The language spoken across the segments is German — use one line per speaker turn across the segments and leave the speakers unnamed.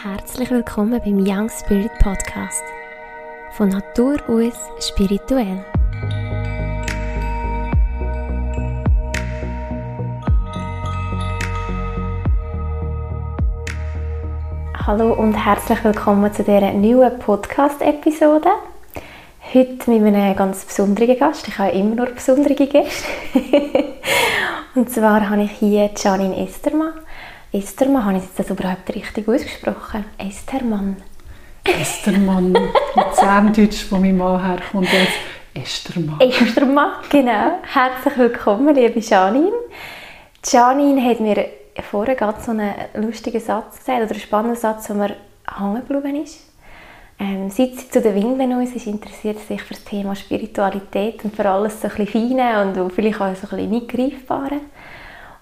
Herzlich willkommen beim Young Spirit Podcast. Von Natur aus spirituell. Hallo und herzlich willkommen zu dieser neuen Podcast-Episode. Heute mit einem ganz besonderen Gast. Ich habe immer nur besondere Gäste. und zwar habe ich hier Janine Estermann. Estermann, habe ich das überhaupt richtig ausgesprochen? Estermann.
Estermann, mit Zerndeutsch, wo mein Mann herkommt, jetzt Estermann.
Estermann, genau. Herzlich willkommen, liebe Janine. Janine hat mir vorher gerade so einen lustigen Satz gesagt, oder einen spannenden Satz, der mir hängen geblieben ist. Ähm, seit sie zu den Winden uns ist, interessiert sie sich für das Thema Spiritualität und für alles so ein bisschen Feine und vielleicht auch so ein bisschen nicht greifbare.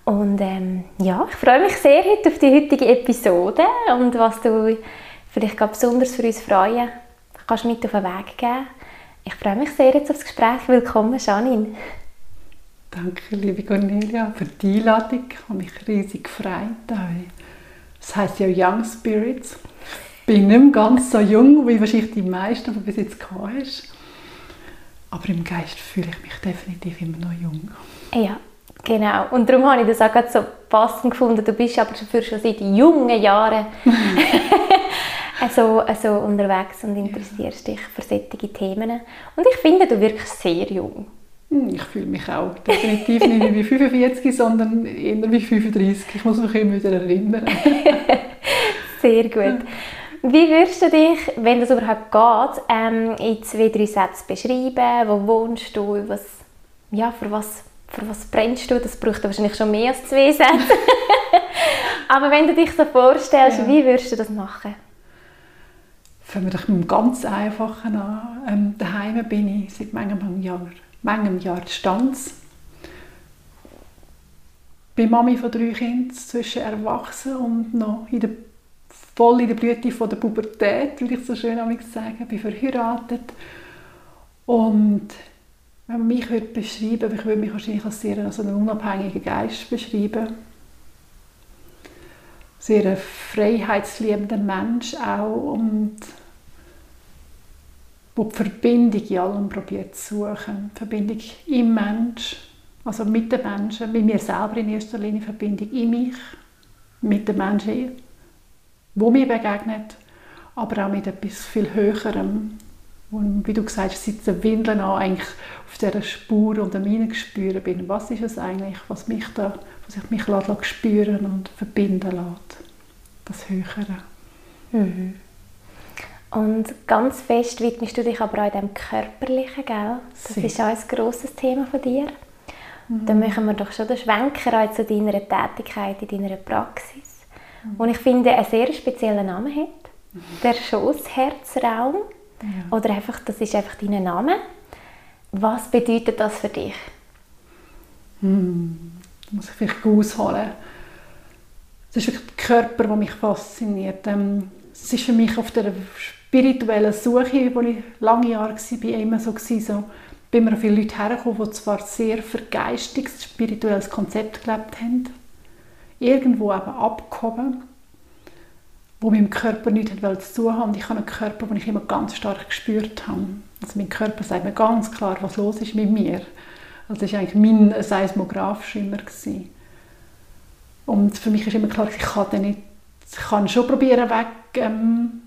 Und ähm, ja, ich freue mich sehr heute auf die heutige Episode und was du vielleicht besonders für uns freuen kannst mit auf den Weg geben. Ich freue mich sehr jetzt auf das Gespräch. Willkommen, Janine.
Danke, liebe Cornelia, für die Einladung. Ich habe mich riesig gefreut. Das heisst ja Young Spirits. Ich bin nicht mehr ganz so jung, wie wahrscheinlich die meisten, die bis jetzt hast. Aber im Geist fühle ich mich definitiv immer noch jung.
Ja, Genau, und darum habe ich das auch gerade so passend gefunden. Du bist aber dafür schon seit jungen Jahren also, also unterwegs und interessierst dich für solche Themen. Und ich finde, du wirkst sehr jung.
Hm, ich fühle mich auch definitiv nicht wie 45, sondern eher wie 35. Ich muss mich immer wieder erinnern.
sehr gut. Wie würdest du dich, wenn das überhaupt geht, ähm, in zwei, drei Sätzen beschreiben? Wo wohnst du? Was, ja, für was für was brennst du? Das braucht wahrscheinlich schon mehr als zwei Sätze. Aber wenn du dich so vorstellst, ja. wie würdest du das machen?
Fangen wir doch mit dem ganz Einfachen an. Ähm, daheim bin ich seit manchem Jahr, manchem Jahr Stanz. Bin Mami von drei Kindern, zwischen erwachsen und noch in der, voll in der Blüte von der Pubertät, würde ich so schön sagen. Bin verheiratet und wenn man mich würde beschreiben ich würde mich wahrscheinlich als sehr als einen unabhängigen Geist beschreiben. Sehr ein freiheitsliebender Mensch auch und wo die Verbindung in allem probiert zu suchen. Die Verbindung im Mensch, also mit den Menschen, mit mir selber in erster Linie, Verbindung in mich, mit den Menschen, wo mir begegnet, aber auch mit etwas viel Höherem, und wie du gesagt hast, seit den Windeln an eigentlich auf dieser Spur und am Hineingespüren bin. Was ist es eigentlich, was mich da, was ich mich lässt, spüren und verbinden lässt? Das Höhere.
Mhm. Und ganz fest widmest du dich aber auch dem Körperlichen, gell? Das Sie. ist auch ein grosses Thema von dir. Mhm. Dann machen wir doch schon den Schwenker auch zu deiner Tätigkeit in deiner Praxis. Mhm. Und ich finde, einen sehr speziellen Namen hat. Mhm. Der Schoßherzraum. Ja. Oder einfach, das ist einfach dein Name. Was bedeutet das für dich?
Hm, da muss ich vielleicht ausholen. Es ist wirklich der Körper, der mich fasziniert. Ähm, es ist für mich auf der spirituellen Suche, wo ich lange Jahre war, immer so, so bin mir viele Leute hergekommen, die zwar sehr vergeistigtes, spirituelles Konzept gelebt haben, irgendwo eben abgehoben wo meinem Körper nichts zu tun hat. Und ich habe einen Körper, den ich immer ganz stark gespürt habe. Also mein Körper sagt mir ganz klar, was los ist mit mir. Also das war eigentlich mein Seismograph immer. Und für mich ist immer klar, ich kann, nicht, ich kann schon probieren, weg, ähm,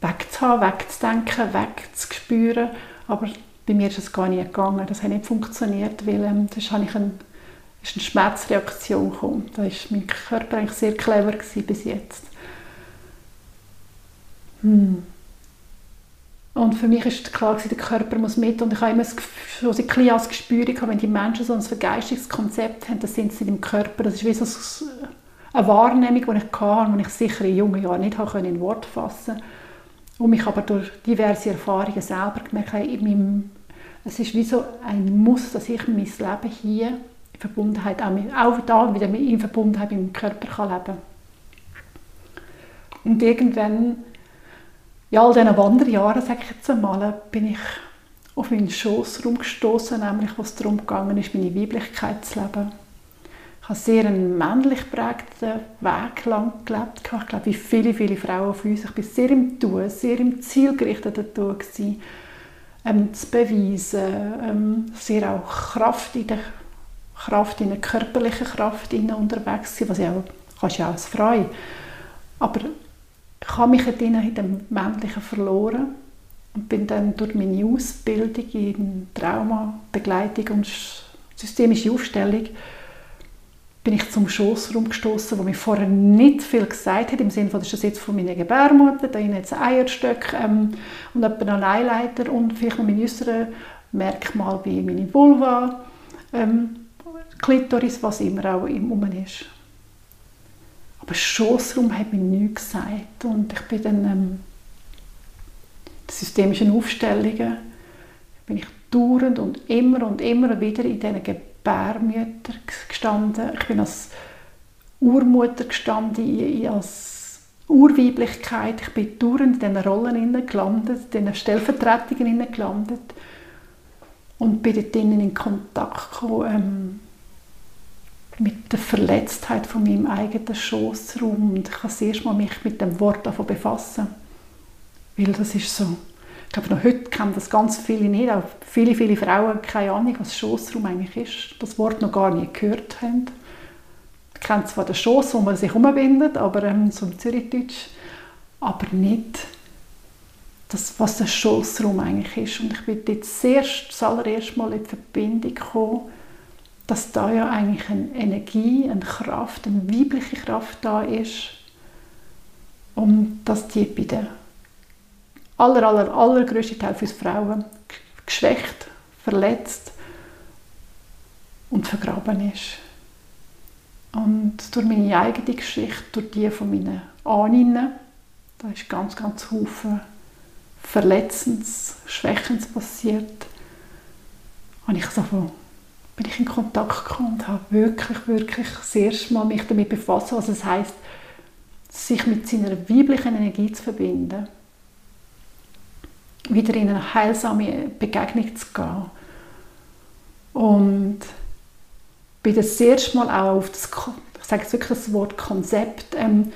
wegzuhaben, wegzudenken, wegzuspüren. Aber bei mir ist es gar nicht gegangen. Das hat nicht funktioniert, weil ähm, das habe ich einen ist eine Schmerzreaktion gekommen. Da war mein Körper eigentlich sehr clever bis jetzt. Hm. Und für mich ist klar, der Körper muss mit und ich habe immer so ein bisschen als Gespür wenn die Menschen so ein vergeistigtes Konzept haben, dann sind sie im Körper. Das ist wie so eine Wahrnehmung, die ich hatte, die ich sicher in jungen Jahren nicht in Wort fassen konnte. Und mich aber durch diverse Erfahrungen selber gemerkt habe, in meinem, es ist wie so ein Muss, dass ich mein Leben hier Verbundenheit, auch, mit, auch da wieder in Verbundenheit mit dem Körper kann leben Und irgendwann, in all diesen Wanderjahren, sage ich jetzt einmal, bin ich auf meinen Schoß rumgestoßen, nämlich was darum gegangen ist, meine Weiblichkeit zu leben. Ich habe sehr einen männlich geprägten Weg lang gelebt. Ich glaube, wie viele, viele Frauen auf uns. Ich war sehr im Tun, sehr im zielgerichteten Tun. Gewesen, ähm, zu beweisen, ähm, sehr auch Kraft in der Kraft, in der körperlichen Kraft unterwegs sein, was ja auch, kannst ja auch als Frau. Aber ich habe mich in dem Männlichen verloren und bin dann durch meine Ausbildung in Traumabegleitung und systemische Aufstellung bin ich zum Schossraum gestoßen, wo mir vorher nicht viel gesagt hat, im Sinne von, das ist das jetzt von meiner Gebärmutter, da jetzt ein Eierstöck ähm, und etwa ein Eileiter und vielleicht noch meine äußeren Merkmale wie meine Vulva, ähm, Klitoris, was immer auch im Ummen ist. Aber Schossraum hat mir nichts gesagt und ich bin dann ähm, systemischen Aufstellungen bin ich dauernd und immer und immer wieder in diesen Gebärmütter gestanden. Ich bin als Urmutter gestanden, als Urweiblichkeit. Ich bin dauernd in diesen Rollen gelandet, in diesen Stellvertretungen gelandet und bin dort in Kontakt gekommen, ähm, mit der Verletztheit von meinem eigenen Schoßraum und ich habe das erste Mal mich mit dem Wort befassen, weil das ist so ich glaube, noch heute kennen das ganz viele nicht. Auch viele, viele Frauen haben keine Ahnung, was Schossraum eigentlich ist. Das Wort noch gar nicht gehört haben. Man kennt zwar den Schoss, wo man sich umbindet, aber ähm, so im Zürichdeutsch, aber nicht, das, was der Schossraum eigentlich ist. Und ich bin jetzt das allererste Mal in Verbindung gekommen, dass da ja eigentlich eine Energie, eine Kraft, eine weibliche Kraft da ist und dass die bei der aller, aller, allergrößte Teil für Frauen geschwächt, verletzt und vergraben ist. Und durch meine eigene Geschichte, durch die von meinen Ahnen, da ist ganz, ganz Haufen Verletzendes, Schwächendes passiert, habe ich so bin ich in Kontakt gekommen und habe wirklich, wirklich das erste Mal mich damit befasst, was es heißt, sich mit seiner weiblichen Energie zu verbinden wieder in eine heilsame Begegnung zu gehen. Und bin das erste Mal auch auf das, ich sage wirklich das Wort Konzept, ähm,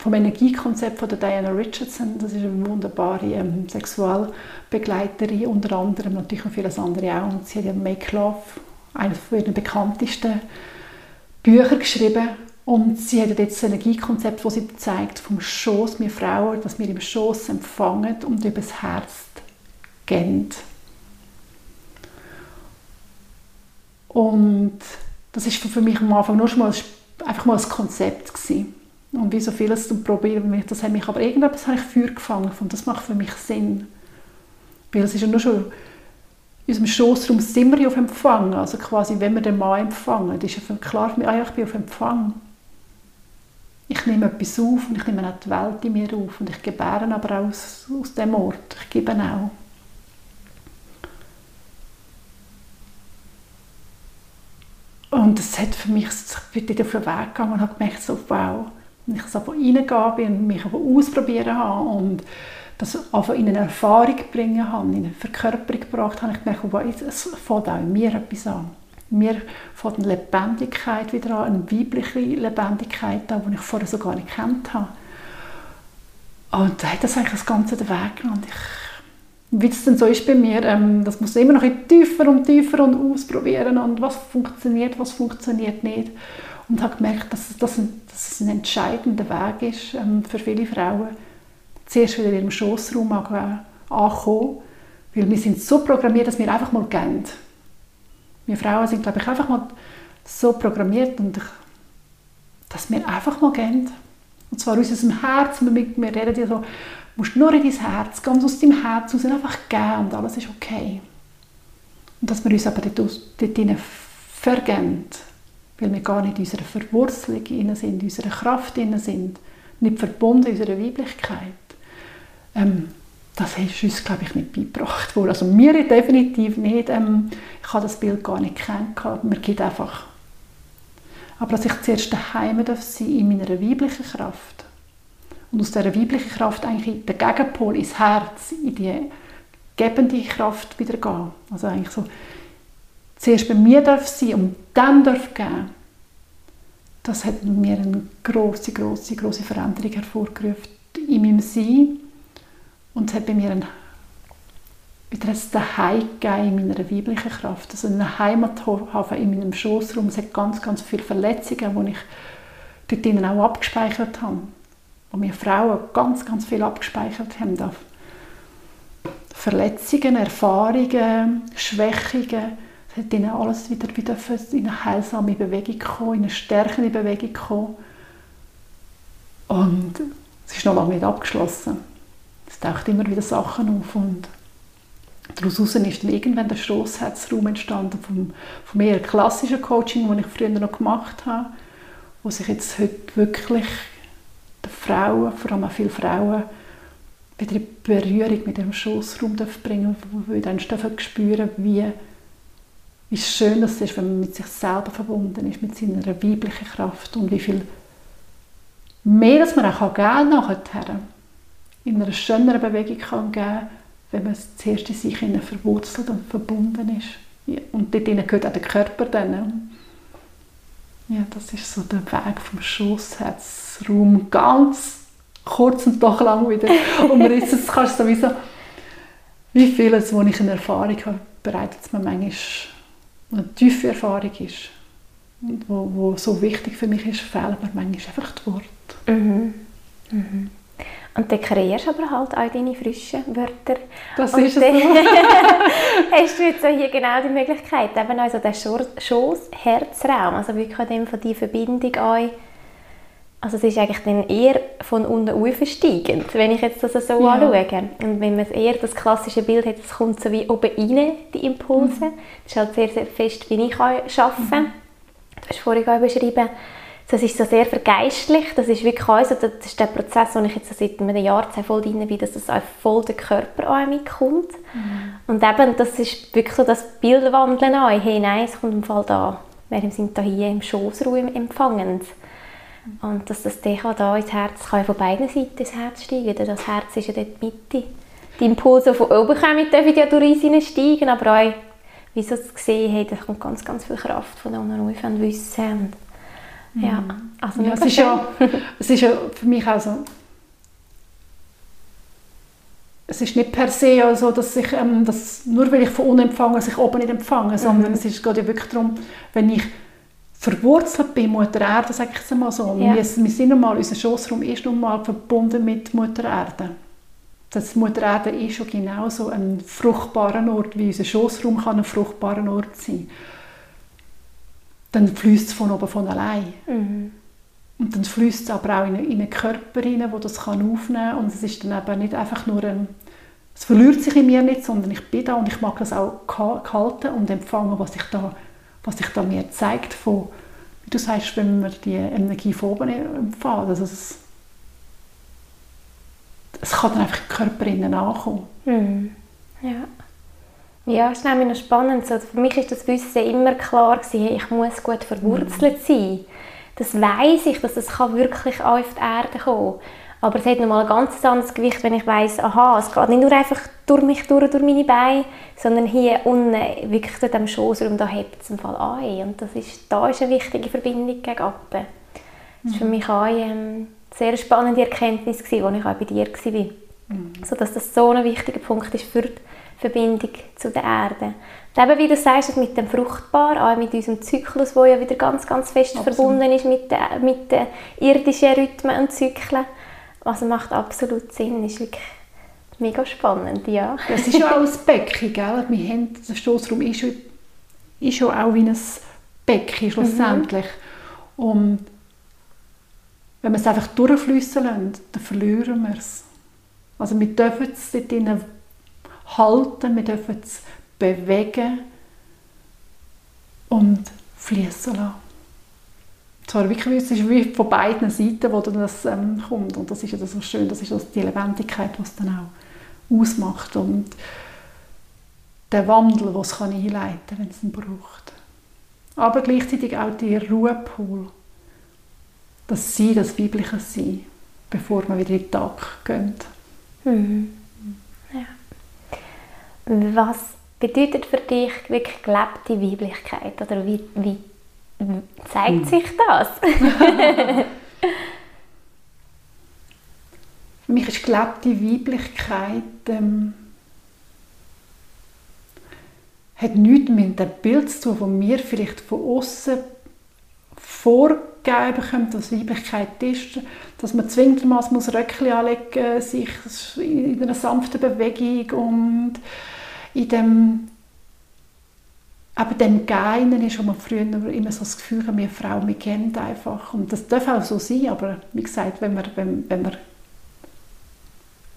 vom Energiekonzept von der Diana Richardson, das ist eine wunderbare ähm, Sexualbegleiterin, unter anderem natürlich noch vieles andere auch. Und sie hat ja Make Love, eines ihrer bekanntesten Bücher geschrieben. Und sie hat jetzt ein Energiekonzept, das sie zeigt vom Schoß, wir Frauen, dass wir im Schoß empfangen und übers Herz gehen. Und das ist für mich am Anfang nur schon mal einfach mal ein Konzept gewesen. Und wie so vieles zu probieren, das hat mich aber irgendetwas habe ich Feuer gefangen und das macht für mich Sinn. Weil es ist ja nur schon in unserem Schoßraum sind wir auf Empfang, also quasi, wenn wir den Mann empfangen, ist ja klar, ah ich bin auf Empfang ich nehme etwas auf und ich nehme auch die Welt in mir auf und ich gebäre aber auch aus, aus dem Ort. Ich gebe auch. Und es hat für mich, ich bin auf den Weg gegangen und habe gemerkt, so, wow, ich so reingehen bin und mich ausprobieren habe und das einfach in eine Erfahrung bringen habe, in eine Verkörperung gebracht habe, ich gemerkt, wow, es fällt auch in mir etwas an mir von der Lebendigkeit wieder an, eine weibliche Lebendigkeit an, die ich vorher so gar nicht kennt habe. Und da hat das eigentlich das Ganze den Weg genommen. wie es denn so ist bei mir, ähm, das muss immer noch tiefer und tiefer und ausprobieren und was funktioniert, was funktioniert nicht. Und habe gemerkt, dass, dass, dass es ein entscheidender Weg ist ähm, für viele Frauen, zuerst wieder in ihrem Schossraum ankommen, weil wir sind so programmiert, dass wir einfach mal gehen. Wir Frauen sind, glaube ich, einfach mal so programmiert, und ich, dass wir einfach mal gehen. Und zwar aus unserem Herz. Wir reden ja so, du musst nur in dein Herz, ganz aus deinem Herz raus einfach gehen und alles ist okay. Und dass wir uns aber dort, dort vergeben, weil wir gar nicht in unserer Verwurzelung sind, in unserer Kraft sind, nicht verbunden in unserer Weiblichkeit. Ähm, das ist uns, glaube ich, nicht beigebracht worden. Also mir definitiv nicht. Ähm, ich habe das Bild gar nicht kennengelernt. Mir geht einfach. Aber dass ich zuerst daheim darf sein in meiner weiblichen Kraft und aus dieser weiblichen Kraft eigentlich der Gegenpol ins Herz, in die gebende Kraft wieder gehen. Also eigentlich so zuerst bei mir darf sein und dann darf geben, das hat in mir eine große, große, große Veränderung hervorgerufen in meinem Sein und es hat bei mir ein wieder ein Zuhause gegeben in meiner weiblichen Kraft, also eine Heimat haben in meinem Schoßraum. Es hat ganz, ganz viele Verletzungen, die ich dort drinnen auch abgespeichert habe, wo wir Frauen ganz, ganz viel abgespeichert haben. Verletzungen, Erfahrungen, Schwächungen, es hat ihnen alles wieder, wieder in eine heilsame Bewegung kommen, in eine stärkende Bewegung kommen. Und es ist noch lange nicht abgeschlossen. Es taucht immer wieder Sachen auf und Daraus ist dann irgendwann der Stossherzraum entstanden vom, vom eher klassischen Coaching, das ich früher noch gemacht habe, wo sich jetzt heute wirklich die Frauen, vor allem auch viele Frauen, wieder in Berührung mit dem Schossraum bringen wo wir dann spüren, wie, wie schön das ist, wenn man mit sich selber verbunden ist, mit seiner weiblichen Kraft und wie viel mehr, dass man auch geben nachher in einer schöneren Bewegung kann geben wenn man zuerst in sich verwurzelt und verbunden ist. Und dort gehört auch der Körper dann. Ja, das ist so der Weg vom Schossherzraum. Ganz kurz und doch lang wieder umrissen. Das kannst du sowieso, wie vieles, was ich in Erfahrung habe, bereitet es mir manchmal eine tiefe Erfahrung ist. Wo, wo so wichtig für mich ist, fehlen mir manchmal einfach die Worte.
Mhm. Mhm. Und dann kreierst aber halt auch deine frischen Wörter.
Das und ist es
hast du jetzt hier genau die Möglichkeit, eben also den Schoß-Herzraum, also wirklich dem von die Verbindung an also es ist eigentlich dann eher von unten aufsteigend, wenn ich jetzt das so ja. anschaue. Und wenn man eher das klassische Bild hat, es kommt so wie oben rein, die Impulse. Mhm. Das ist halt sehr, sehr fest, wie ich arbeite. Mhm. Du hast vorhin auch beschrieben, das ist so sehr vergeistlicht. Das ist wirklich also, das ist der Prozess, wo ich jetzt seit einem Jahr voll drin bin, dass das auch voll den Körper an mich kommt. Mhm. Und eben, das ist wirklich so das Bildwandeln an. Hey, nein, es kommt im Fall da. Wir sind da hier im Schoßraum empfangend. Und dass das dann da ins Herz kann von beiden Seiten ins Herz steigen. Das Herz ist ja dort die Mitte. Die Impulse, die von oben kommen, dürfen ja durch uns steigen, aber auch, wie sie es gesehen haben, da kommt ganz, ganz viel Kraft von unten rauf und Wissen. Ja,
mhm. also ja, es, ist ja, es ist ja für mich auch so, es ist nicht per se so, dass ich, ähm, dass nur weil ich von unten empfange, dass ich oben nicht empfange, sondern mhm. es ist, geht ja wirklich darum, wenn ich verwurzelt bin, Mutter Erde, sage ich es mal so, ja. wir, wir sind normal, unser Schoßraum ist nun mal verbunden mit Mutter Erde. Das Mutter Erde ist schon genauso ein fruchtbarer Ort, wie unser Schoßraum kann ein fruchtbarer Ort sein kann dann fließt es von oben von allein. Mhm. Und dann fließt es aber auch in, in einen Körper rein, wo das kann aufnehmen kann. Und es ist dann eben nicht einfach nur ein, es verliert sich in mir nicht, sondern ich bin da und ich mag das auch halten und empfangen, was sich da, was sich da mir zeigt, von, wie du sagst, wenn wir die Energie von oben empfangen. Also es, es kann dann einfach im Körper innen ankommen.
Mhm. Ja. Ja, ist nämlich noch spannend. So, für mich ist das Wissen immer klar gewesen, ich muss gut verwurzelt mhm. sein. Das weiß ich, dass das wirklich auf die Erde kommen Aber es hat nochmal ein ganz anderes Gewicht, wenn ich weiß, aha, es geht nicht nur einfach durch mich durch, durch meine Beine, sondern hier unten, wirklich dort am Schoßraum, da hebt es im Fall an. Und das ist, da ist eine wichtige Verbindung gegen Appen. Das war für mhm. mich auch ähm, eine sehr spannende Erkenntnis, als ich auch bei dir war. Mhm. So, dass das so ein wichtiger Punkt ist für die Verbindung zu der Erde. Und eben, wie du sagst, mit dem Fruchtbar, auch mit unserem Zyklus, der ja wieder ganz, ganz fest absolut. verbunden ist mit, der, mit den irdischen Rhythmen und Zyklen. Also macht absolut Sinn, ist wirklich mega spannend, ja.
Es ist ja auch ein Becken, gell? Wir haben, der Stoßraum ist, ist ja auch wie ein Becken schlussendlich. Mhm. Und wenn wir es einfach durchfließen lassen, dann verlieren wir es. Also wir dürfen es dort halten, wir dürfen es bewegen und fließen lassen. Zwar wirklich, es ist wie von beiden Seiten, wo das ähm, kommt und das ist ja so schön, das ist die Lebendigkeit, was dann auch ausmacht und der Wandel, es kann einleiten kann, wenn es ihn braucht. Aber gleichzeitig auch der Ruhepool, das Sein, das weibliche Sein, bevor man wieder in den Tag geht.
Mhm. Ja. Was bedeutet für dich wirklich gelebte Weiblichkeit? Oder wie, wie zeigt sich das?
für mich ist gelebte Weiblichkeit ähm, hat nichts mit dem Bild zu tun, das wir vielleicht von außen vorgeben bekommen, was Weiblichkeit ist, dass man zwingendermaßen muss Röckchen anlegen muss, sich in einer sanften Bewegung und in dem aber dem Geinen ist, wo man früher immer so das Gefühl wir Frauen, wir kennen einfach. Und das darf auch so sein, aber wie gesagt, wenn wir, wenn, wenn wir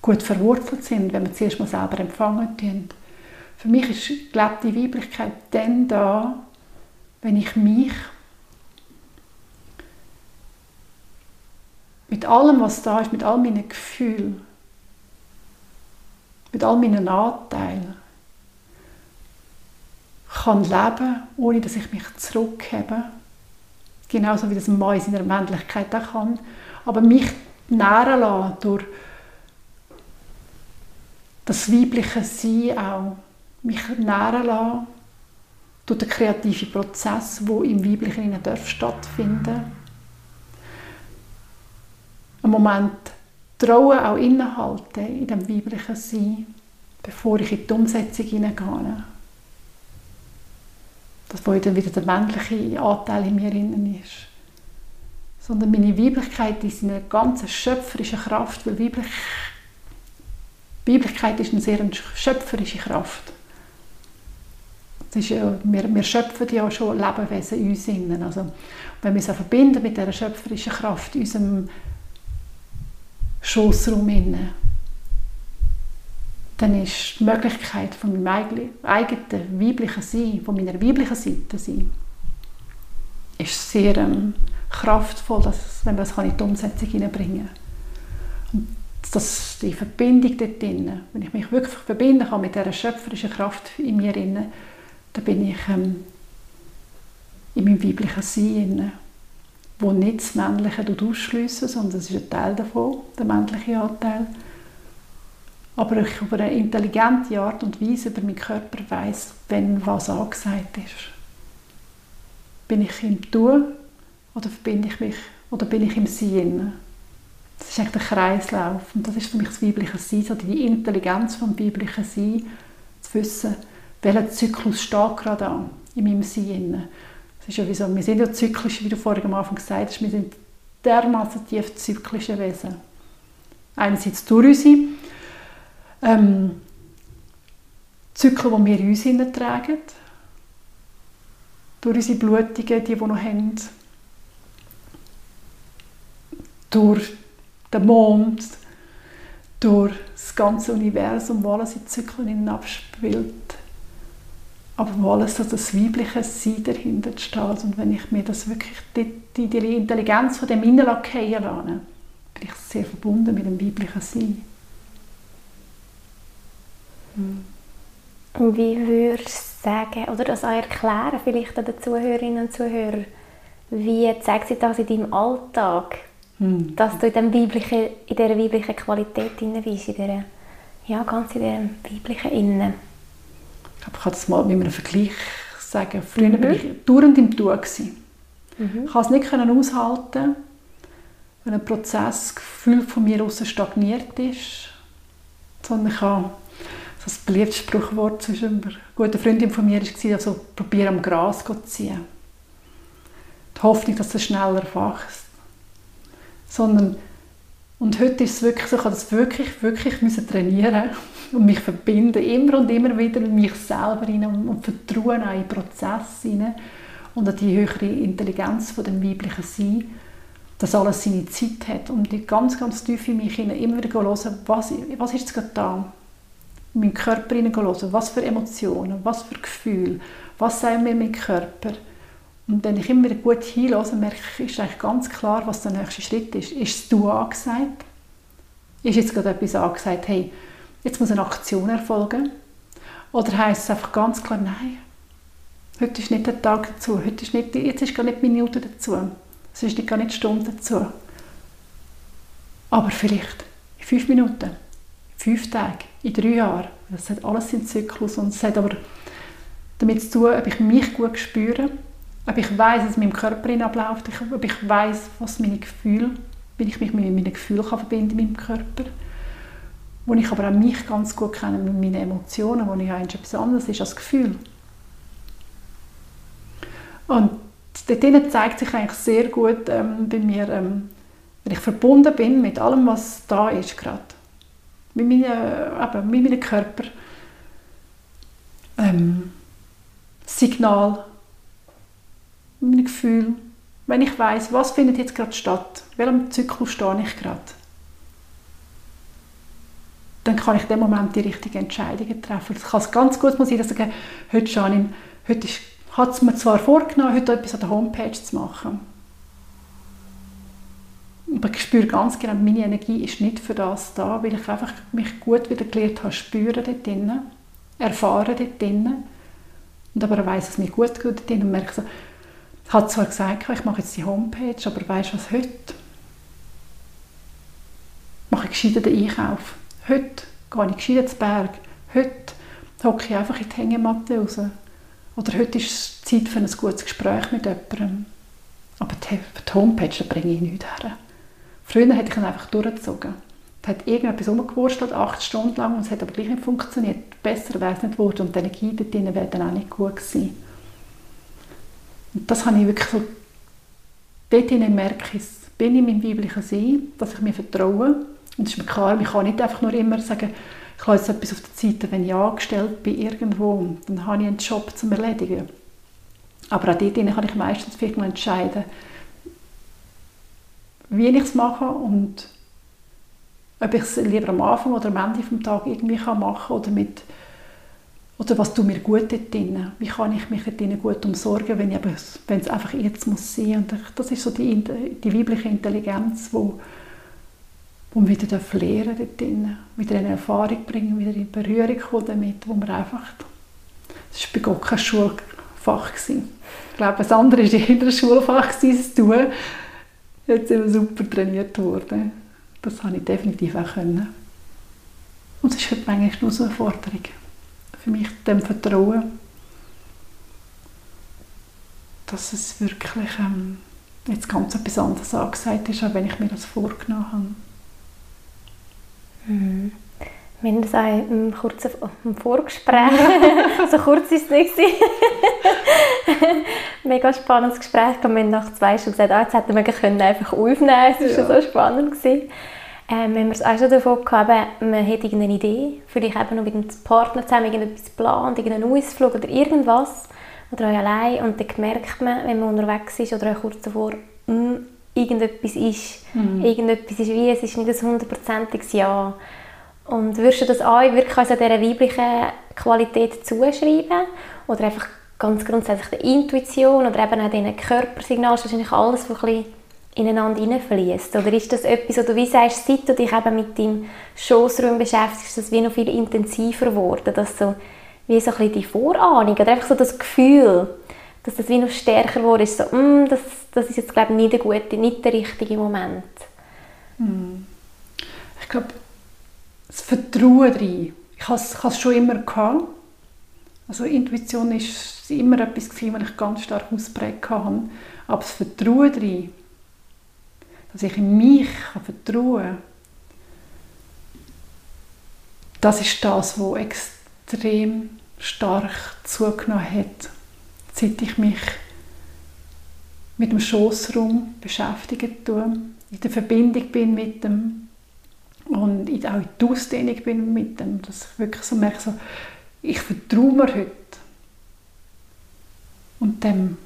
gut verwurzelt sind, wenn wir zuerst mal selber empfangen tun. Für mich ist gelebte Weiblichkeit dann da, wenn ich mich mit allem, was da ist, mit all meinen Gefühlen, mit all meinen Anteilen, kann leben, ohne dass ich mich zurückhebe. Genauso wie das ein Mann in seiner Männlichkeit auch kann. Aber mich nähren lassen durch das weibliche Sein auch. Mich nähren lassen durch den kreativen Prozess, der im Weiblichen darf stattfinden Ein Moment trauen, auch innehalten in dem weiblichen Sein, bevor ich in die Umsetzung hineingehe das wo dann wieder der männliche Anteil in mir innen ist. Sondern meine Weiblichkeit ist eine ganz schöpferische Kraft, weil Weiblich Weiblichkeit ist eine sehr schöpferische Kraft. Das ist ja, wir, wir schöpfen ja schon Lebewesen in uns innen. Also, wenn wir es verbinden mit dieser schöpferischen Kraft in unserem Schossraum innen, dann ist die Möglichkeit von meinem eigenen weiblichen Sein, von meiner weiblichen Seite sein, ist sehr ähm, kraftvoll, dass, wenn man es in die Umsetzung hineinbringen kann. dass die Verbindung dort drin, wenn ich mich wirklich verbinden kann mit dieser schöpferischen Kraft in mir drin, dann bin ich ähm, in meinem weiblichen Sein wo nicht das Männliche ausschliessen, sondern es ist ein Teil davon, der männliche Anteil aber ich auf eine intelligente Art und Weise über meinen Körper weiß, wenn was angesagt ist. Bin ich im Tun oder bin ich mich oder bin ich im Sein? Das ist eigentlich der Kreislauf und das ist für mich das weibliche Sein, so die Intelligenz vom weiblichen Sein, zu wissen, welcher Zyklus steht gerade an in meinem Sein. Das ist ja wie so, wir sind ja zyklisch, wie du vorhin am Anfang gesagt hast, wir sind dermaßen tief zyklische Wesen. Einerseits durch unsere ähm, Zyklen, die wir in uns hineintragen, durch unsere Blutungen, die wir noch haben, durch den Mond, durch das ganze Universum, wo alles in Zyklen abspielt. Aber wo alles so das weibliche Sein dahinter steht. Und wenn ich mir das wirklich, die, die, Intelligenz von dem hineinlassen lasse, bin ich sehr verbunden mit dem weiblichen Sein.
Und wie würdest du sagen, oder das auch erklären, vielleicht den Zuhörerinnen und Zuhörern, wie zeigt sich das in deinem Alltag, hm. dass du in, dem weiblichen, in dieser weiblichen Qualität drin bist, in dieser, ja, ganz in diesem weiblichen Innen?
Ich glaube, ich kann das mal mit einem Vergleich sagen. Früher mhm. war ich dauernd im Tun. Mhm. Ich konnte es nicht aushalten, wenn ein Prozess Gefühl von mir aus stagniert ist, sondern ich habe das beliebte Spruchwort zwischen einer guten Freundin von mir war, also probiere am Gras zu ziehen. Die Hoffnung, dass es schneller wächst. Sondern, und heute ist es wirklich so, ich habe das wirklich, wirklich müssen trainieren und mich verbinden, immer und immer wieder in mich selber rein und, vertrauen an den Prozess rein und an die höhere Intelligenz von dem weiblichen Sein, dass alles seine Zeit hat und die ganz, ganz tief in mich hinein immer wieder hören, was, was ist jetzt gerade da? In meinen Körper hineinhören, was für Emotionen, was für Gefühle, was sagt mir mein Körper. Und wenn ich immer gut hinhöre, merke ich, ist eigentlich ganz klar, was der nächste Schritt ist. Ist es du angesagt? Ist jetzt gerade etwas angesagt, hey, jetzt muss eine Aktion erfolgen? Oder heisst es einfach ganz klar, nein, heute ist nicht der Tag dazu, heute ist nicht, jetzt ist gar nicht Minute dazu, es ist gar nicht die Stunde dazu. Aber vielleicht in fünf Minuten, fünf Tage, in drei Jahren. Das hat alles seinen Zyklus und es hat aber damit zu tun, ob ich mich gut spüre, ob ich weiß, was in meinem Körper abläuft, ob ich weiß, was meine Gefühle, wie ich mich mit meinen Gefühlen kann verbinden mit meinem Körper. Wo ich aber auch mich ganz gut kenne mit meinen Emotionen, wo ich eigentlich etwas anderes ist als Gefühl. Und dort zeigt sich eigentlich sehr gut ähm, bei mir, ähm, wenn ich verbunden bin mit allem, was da ist gerade. Mit, meinen, mit meinem Körper. Ähm, Signal, mein Gefühl, wenn ich weiß, was findet jetzt gerade statt, welchem Zyklus stehe ich gerade, dann kann ich in dem Moment die richtigen Entscheidungen treffen. Es kann ganz gut sein, dass ich sage, heute, Janine, heute hat es mir zwar vorgenommen, heute etwas an der Homepage zu machen, aber ich spüre ganz genau, meine Energie ist nicht für das da, weil ich einfach mich gut wieder gelernt habe, spüren dort drinnen, erfahren dort drinnen und aber weiß, es mir gut tut dort drinnen und merke so, ich habe zwar gesagt, ich mache jetzt die Homepage, aber weißt du was, heute mache ich gescheit den Einkauf. Heute gehe ich gescheit ins Berg. Heute hocke ich einfach in die Hängematte raus. Oder heute ist es Zeit für ein gutes Gespräch mit jemandem. Aber die, die Homepage bringe ich nicht her. Früher hätte ich ihn einfach durchgezogen. Da hat irgendetwas umgewurschtelt, acht Stunden lang, und es hat aber gleich nicht funktioniert. Besser wäre es nicht geworden und die Energie dort drin wäre dann auch nicht gut gewesen. Und das habe ich wirklich so, dort merke ich, bin ich mein weiblicher Sein, dass ich mir vertraue. Und es ist mir klar, ich kann nicht einfach nur immer sagen, ich habe jetzt etwas auf der Seite, wenn ich angestellt bin irgendwo, dann habe ich einen Job zum Erledigen. Aber auch dort kann ich meistens vielleicht entscheiden, wie ich es mache und ob ich es lieber am Anfang oder am Ende des Tages irgendwie machen kann oder mit oder was tut mir gut dort drin? Wie kann ich mich dort gut umsorgen, wenn, ich wenn es einfach jetzt muss sein Und das ist so die, die weibliche Intelligenz, wo, wo wir wieder lernen dort drin, wieder eine Erfahrung bringen, wieder in Berührung kommen damit, wo wir einfach, das war bei Gott kein Schulfach. Gewesen. Ich glaube, das andere war eher ein Schulfach, das tun. Jetzt sind wir super trainiert worden. Das habe ich definitiv auch können. Und es ist heute manchmal eine Forderung für mich dem Vertrauen, dass es wirklich ähm, jetzt ganz etwas anderes angesagt ist, als wenn ich mir das vorgenommen habe.
Mhm. Wir haben das auch im kurzen im Vorgespräch, so kurz ist es nicht Mega spannendes Gespräch. Wir haben nach zwei Stunden gesagt, ah, jetzt hätten wir können einfach aufnehmen Es war ja. so spannend. Gewesen. Ähm, wenn wir es auch schon davon gehabt, man hat eine Idee, vielleicht eben noch mit einem Partner zusammen irgendetwas geplant, irgendeinen Ausflug oder irgendwas, oder auch allein, und dann merkt man, wenn man unterwegs ist oder auch kurz davor, mh, hm, irgendetwas ist, mhm. irgendetwas ist wie, es ist nicht ein hundertprozentiges Ja. Und würdest du das auch wirklich also dieser weiblichen Qualität zuschreiben? Oder einfach ganz grundsätzlich der Intuition oder eben auch diesen Körpersignalen, das ist wahrscheinlich alles, was ein bisschen ineinander hineinfließt? Oder ist das etwas, oder wie sagst du, seit du dich eben mit deinem Schossraum beschäftigst, ist das wie noch viel intensiver geworden, dass so wie so ein bisschen die Vorahnung oder einfach so das Gefühl, dass das wie noch stärker geworden ist, so, mm, das, das ist jetzt glaube ich nicht der gute, nicht der richtige Moment.
Hm. Ich glaube, das Vertrauen rein. Ich habe es schon immer gehabt. Also Intuition ist immer etwas gewesen, was ich ganz stark ausprägt habe. Aber das Vertrauen rein, dass ich in mich vertrauen das ist das, was extrem stark zugenommen hat, seit ich mich mit dem Schossraum beschäftigt tue, in der Verbindung bin mit dem und auch in der Ausdehnung bin mit dem, dass ich wirklich so merke, so, ich vertraue mir heute. Und dem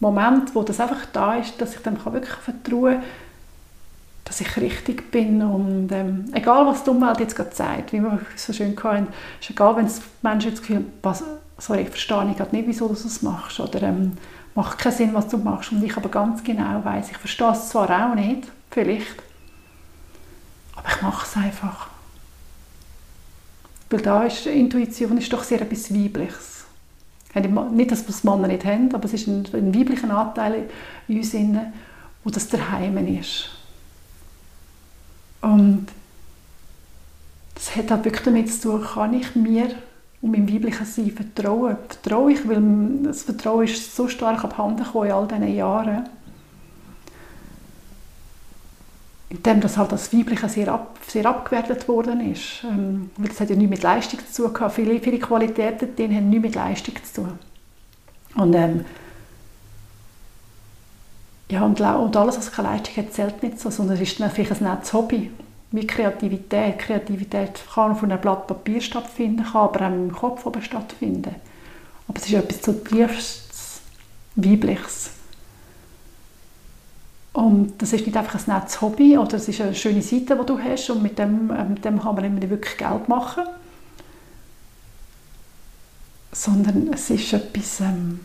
Moment, wo das einfach da ist, dass ich dem wirklich vertrauen kann, dass ich richtig bin und ähm, egal was die Umwelt jetzt gerade sagt, wie wir so schön hatten, ist egal, wenn Menschen das Gefühl was, sorry, ich verstehe gerade nicht, wieso du das machst oder ähm, macht keinen Sinn, was du machst und ich aber ganz genau weiß, ich verstehe es zwar auch nicht, vielleicht, aber ich mache es einfach. Weil da ist Intuition ist doch sehr etwas Weibliches. Nicht, dass wir das Männer nicht haben, aber es ist ein, ein weiblicher Anteil in uns, wo das daheim ist. Und das hat auch wirklich damit zu tun, kann ich mir und meinem weiblichen Sein vertrauen. Vertraue ich, weil das Vertrauen ist so stark abhanden in all diesen Jahren. Indem das halt das Weibliche sehr, ab, sehr abgewertet worden ist. Ähm, weil das hat ja nichts mit Leistung zu tun gehabt. Viele, viele Qualitäten drin haben nichts mit Leistung zu tun. Und, ähm, ja, und, und alles, was keine Leistung hat, zählt nicht so, sondern es ist vielleicht ein nettes Hobby wie Kreativität. Kreativität kann auf einem Blatt Papier stattfinden, kann aber auch im Kopf oben stattfinden. Aber es ist etwas zutiefst Weibliches. Und das ist nicht einfach ein nettes Hobby oder es ist eine schöne Seite, die du hast und mit dem, äh, mit dem kann man nicht wirklich Geld machen. Sondern es ist etwas ähm,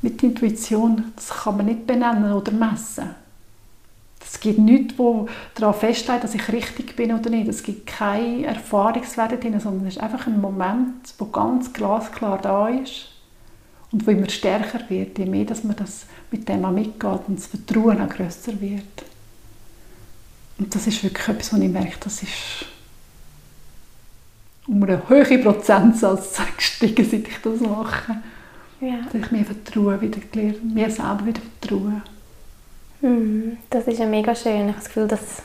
mit Intuition, das kann man nicht benennen oder messen. Es gibt nichts, wo daran festlegt, dass ich richtig bin oder nicht. Es gibt keine Erfahrungswerte drin, sondern es ist einfach ein Moment, wo ganz glasklar da ist und wo immer stärker wird, je mehr dass man das mit dem auch mitgeht und das Vertrauen auch grösser wird. Und das ist wirklich etwas, wo ich merke, das ist um eine hohe Prozentsatz gestiegen, seit ich das mache. Ja. Dass ich mir Vertrauen wieder gelernt, mir selber wieder vertrauen.
Mhm. Das ist ja mega schön. Ich habe das Gefühl, das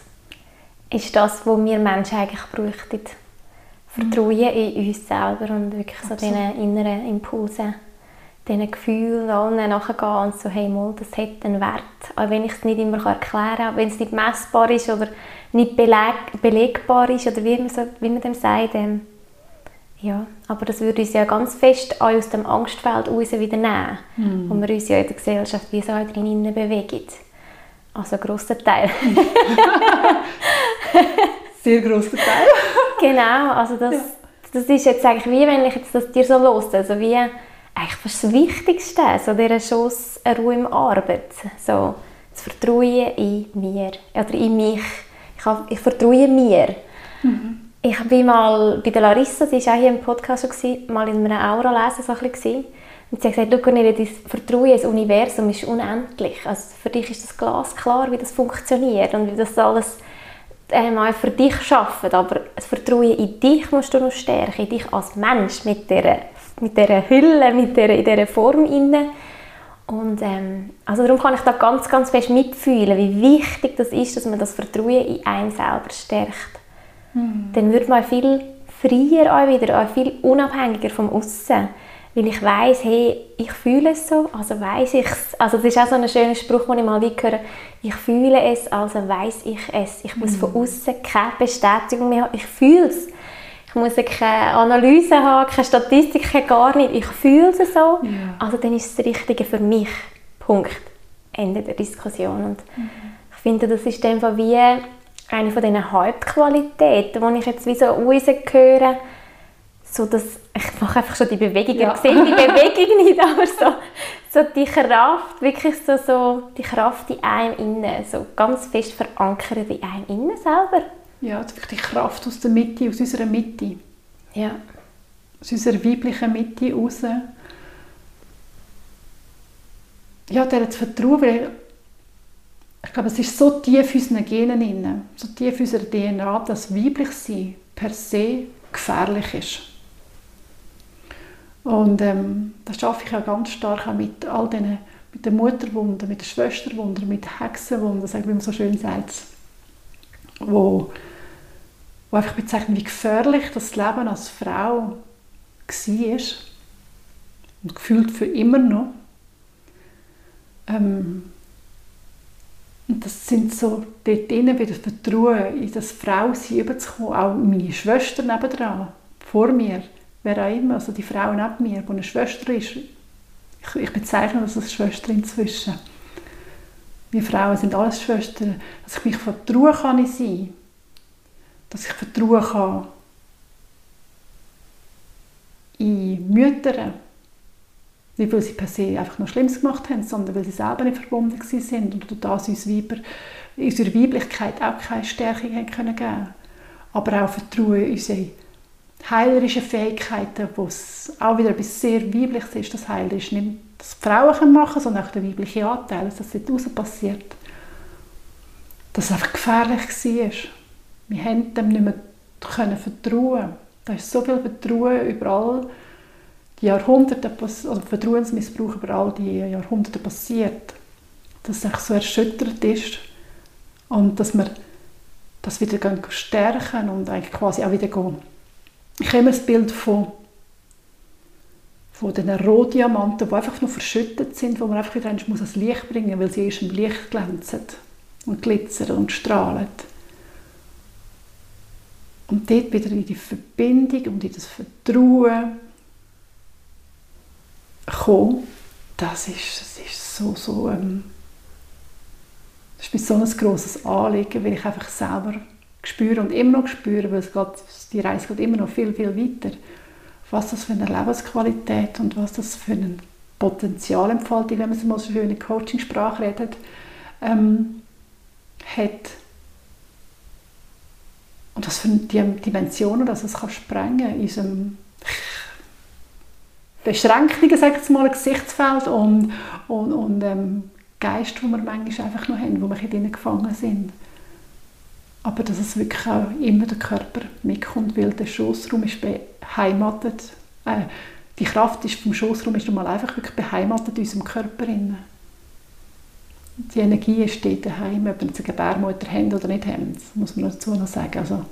ist das, was wir Menschen eigentlich bräuchten. Vertrauen mhm. in uns selber und wirklich so diesen inneren Impulsen, diesen Gefühlen allen nachgehen und so, hey, mal, das hat einen Wert. Auch wenn ich es nicht immer erklären kann, wenn es nicht messbar ist oder nicht beleg belegbar ist oder wie man, so, wie man dem sagt. Ähm, ja, aber das würde uns ja ganz fest aus dem Angstfeld raus wieder nehmen, mhm. wo wir uns ja in der Gesellschaft wie so drin bewegen. Also ein grosser Teil.
Sehr grosser Teil.
genau, also das, ja. das ist jetzt eigentlich wie wenn ich jetzt das dir so los, also wie eigentlich fast das Wichtigste, so dieser Schuss Ruhe im Arbeit, so das Vertrauen in mir oder in mich. Ich, habe, ich vertraue mir. Mhm. Ich bin mal bei der Larissa, sie war auch hier im Podcast schon, mal in einem Aura-Lesen so ein bisschen und sie hat gesagt, Cornelia, dein Vertrauen ins Universum ist unendlich. Also für dich ist das glasklar, wie das funktioniert und wie das alles ähm, für dich schafft. Aber das Vertrauen in dich musst du noch stärken, in dich als Mensch mit dieser, mit dieser Hülle, mit dieser, in dieser Form inne. Und ähm, also darum kann ich da ganz, ganz fest mitfühlen, wie wichtig das ist, dass man das Vertrauen in einem selber stärkt. Mhm. Dann wird man viel freier auch wieder, auch viel unabhängiger vom Aussen weil ich weiß, hey, ich fühle es so, also weiß ich es. Also das ist auch so ein schöner Spruch, den ich mal höre. Ich fühle es, also weiß ich es. Ich muss von mhm. außen keine Bestätigung mehr haben. Ich fühle es. Ich muss keine Analyse haben, keine Statistik, gar nicht. Ich fühle es so. Ja. Also dann ist es das Richtige für mich. Punkt. Ende der Diskussion. Und mhm. ich finde, das ist in wie eine von diesen Hauptqualitäten, die ich jetzt wie so rausgehöre so dass ich mache einfach schon die Bewegung, ja. ich sehe die Bewegung nicht, aber so, so die Kraft, wirklich so, so die Kraft in einem innen, so ganz fest verankert in einem innen selber.
Ja, die Kraft aus der Mitte, aus unserer Mitte.
Ja.
Aus unserer weiblichen Mitte raus. Ja, der zu vertrauen, weil ich glaube, es ist so tief in unseren Genen drin, so tief in unserer DNA, dass weiblich sein per se gefährlich ist. Und ähm, das schaffe ich auch ganz stark auch mit all diesen, mit den Mutterwunden, mit den Schwesterwunden, mit den Hexenwunden, wie man so schön sagt, wo, wo einfach bezeichnen, wie gefährlich das Leben als Frau war und gefühlt für immer noch. Ähm, und das sind so dort drinnen wieder Vertrauen in das Frausein überzukommen, auch meine Schwester nebendran, vor mir, wer auch immer, also die Frau neben mir, die eine Schwester ist, ich, ich bezeichne das als Schwester inzwischen. Wir Frauen sind alles Schwestern, dass ich mich vertrauen kann in sie, dass ich vertrauen kann in Mütter, nicht weil sie per se einfach noch Schlimmes gemacht haben, sondern weil sie selber nicht verbunden sind und durch das uns Weiber, unserer Weiblichkeit auch keine Stärkung haben können Aber auch Vertrauen in unsere heilerische Fähigkeiten, wo es auch wieder etwas sehr Weibliches ist, das Heilen ist nicht das die Frauen machen können, sondern auch der weibliche Anteil, dass das dort raus passiert. Dass es einfach gefährlich war. Wir haben dem nicht mehr vertrauen Da ist so viel Vertrauen überall die Jahrhunderte, also Vertrauensmissbrauch über all die Jahrhunderte passiert, dass es so erschüttert ist und dass wir das wieder stärken und eigentlich quasi auch wieder gehen. Ich habe immer das Bild von von den Rohdiamanten, die einfach nur verschüttet sind, wo man einfach wieder ans Licht bringen muss, weil sie erst im Licht glänzen und glitzern und strahlen. Und dort wieder in die Verbindung und in das Vertrauen kommen, das ist, das ist so, so, ähm, das ist mir so ein grosses Anliegen, weil ich einfach selber spüre und immer noch spüre, weil es geht, die Reise geht immer noch viel, viel weiter, was das für eine Lebensqualität und was das für eine Potenzialentfaltung, wenn man so schön in Coachingsprache redet, ähm, hat. Und was für Dimensionen dass es kann sprengen in unserem beschränkten, sag ich mal, Gesichtsfeld und, und, und ähm, Geist, wo wir manchmal einfach noch haben, wo wir in gefangen sind. Aber dass es wirklich auch immer der Körper mitkommt, weil der Schoßraum ist beheimatet. Äh, die Kraft ist vom Schoßraum ist mal einfach wirklich beheimatet in unserem Körper. Die Energie ist dort daheim, ob wir eine Gebärmutter haben oder nicht haben. Das muss man dazu noch sagen. Also,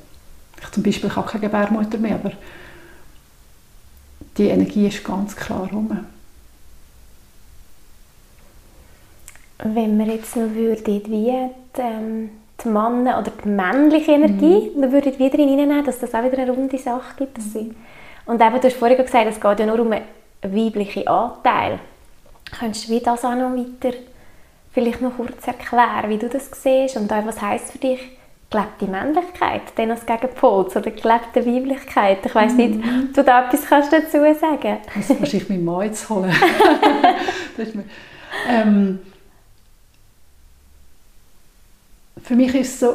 ich zum Beispiel habe keine Gebärmutter mehr, aber die Energie ist ganz klar rum.
Wenn wir jetzt noch würden, wie die, ähm, die Männer oder die männliche Energie, mhm. würden wieder hineinnehmen, dass das auch wieder eine runde Sache gibt. Dass sie, und eben, du hast vorhin gesagt, es geht ja nur um einen weiblichen Anteil. Könntest du das auch noch weiter vielleicht noch kurz erklären, wie du das siehst und auch, was heisst für dich gelebte Männlichkeit, dann als Gegenpol zu der gelebten Weiblichkeit. Ich weiss nicht, mhm. du da etwas kannst dazu sagen kannst.
Das muss ich meinen Mann jetzt holen. ähm, für mich ist so,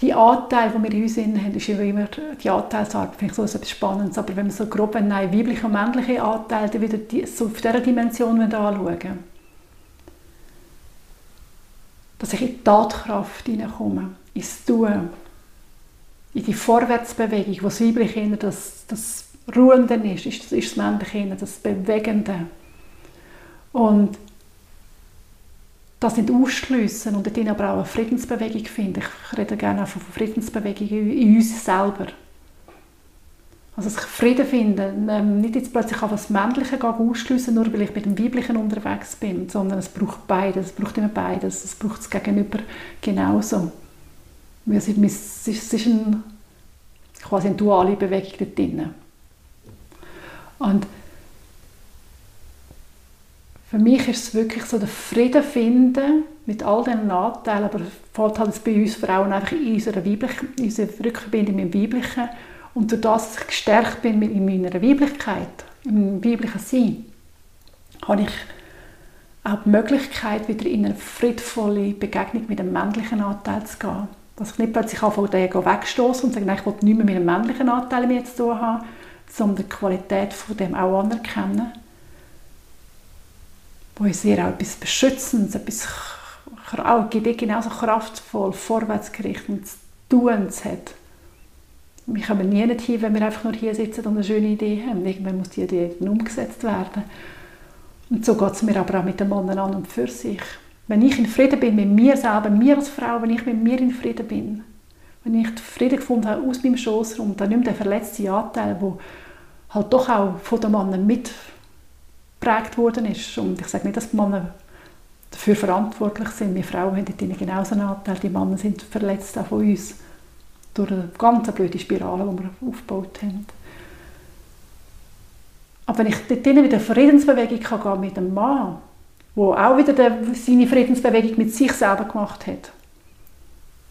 die Anteile, die wir in uns haben, ist immer die Anteilsarbeit, finde ich so etwas Spannendes. Aber wenn wir so grob nein, weibliche und männliche Anteile wieder die, so auf dieser Dimension anschauen, dass ich in die Tatkraft hineinkomme ins Tun, in die Vorwärtsbewegung, wo das weibliche Innen das, das Ruhende ist, ist, ist das männliche Innen das Bewegende. Und das nicht ausschliessen und dort aber auch eine Friedensbewegung finden. Ich rede gerne auch von Friedensbewegung in uns selber. Also sich Frieden finden, ähm, nicht jetzt plötzlich auf das Männliche ausschliessen, nur weil ich mit dem Weiblichen unterwegs bin, sondern es braucht beides, es braucht immer beides, es braucht das Gegenüber genauso. Es ist ein, quasi eine duale Bewegung dort drin. Und für mich ist es wirklich so der Frieden finden mit all diesen Nachteilen, aber fällt halt bei uns Frauen einfach in unserer, weiblichen, in unserer Rückverbindung mit dem Weiblichen und durch das, dass ich gestärkt bin in meiner Weiblichkeit, im weiblichen Sein, habe ich auch die Möglichkeit, wieder in eine friedvolle Begegnung mit dem männlichen Anteil zu gehen. Dass ich nicht plötzlich anfange, den wegstoßen und sage, nein, ich will nicht mehr mit einem männlichen Anteil mehr zu tun haben, sondern die Qualität von dem auch anerkennen. Wo ich sehr auch etwas Beschützendes, etwas auch genauso kraftvoll, vorwärtsgerichtetes Tuns hat. Wir kommen nie hin, wenn wir einfach nur hier sitzen und eine schöne Idee haben. Irgendwann muss die Idee umgesetzt werden. Und so geht es mir aber auch mit den Männern an und für sich. Wenn ich in Frieden bin mit mir selber, mir als Frau, wenn ich mit mir in Frieden bin, wenn ich Frieden gefunden habe aus meinem Schoßraum, dann nicht mehr der verletzte Anteil, der halt doch auch von den Männern mitgeprägt worden ist. Und ich sage nicht, dass die Männer dafür verantwortlich sind. Wir Frauen haben dort genauso einen Anteil. Die Männer sind verletzt auch von uns. Durch eine ganz blöde Spirale, die wir aufgebaut haben. Aber wenn ich dort wieder Friedensbewegung kann gehen mit dem Mann, wo auch wieder seine Friedensbewegung mit sich selber gemacht hat.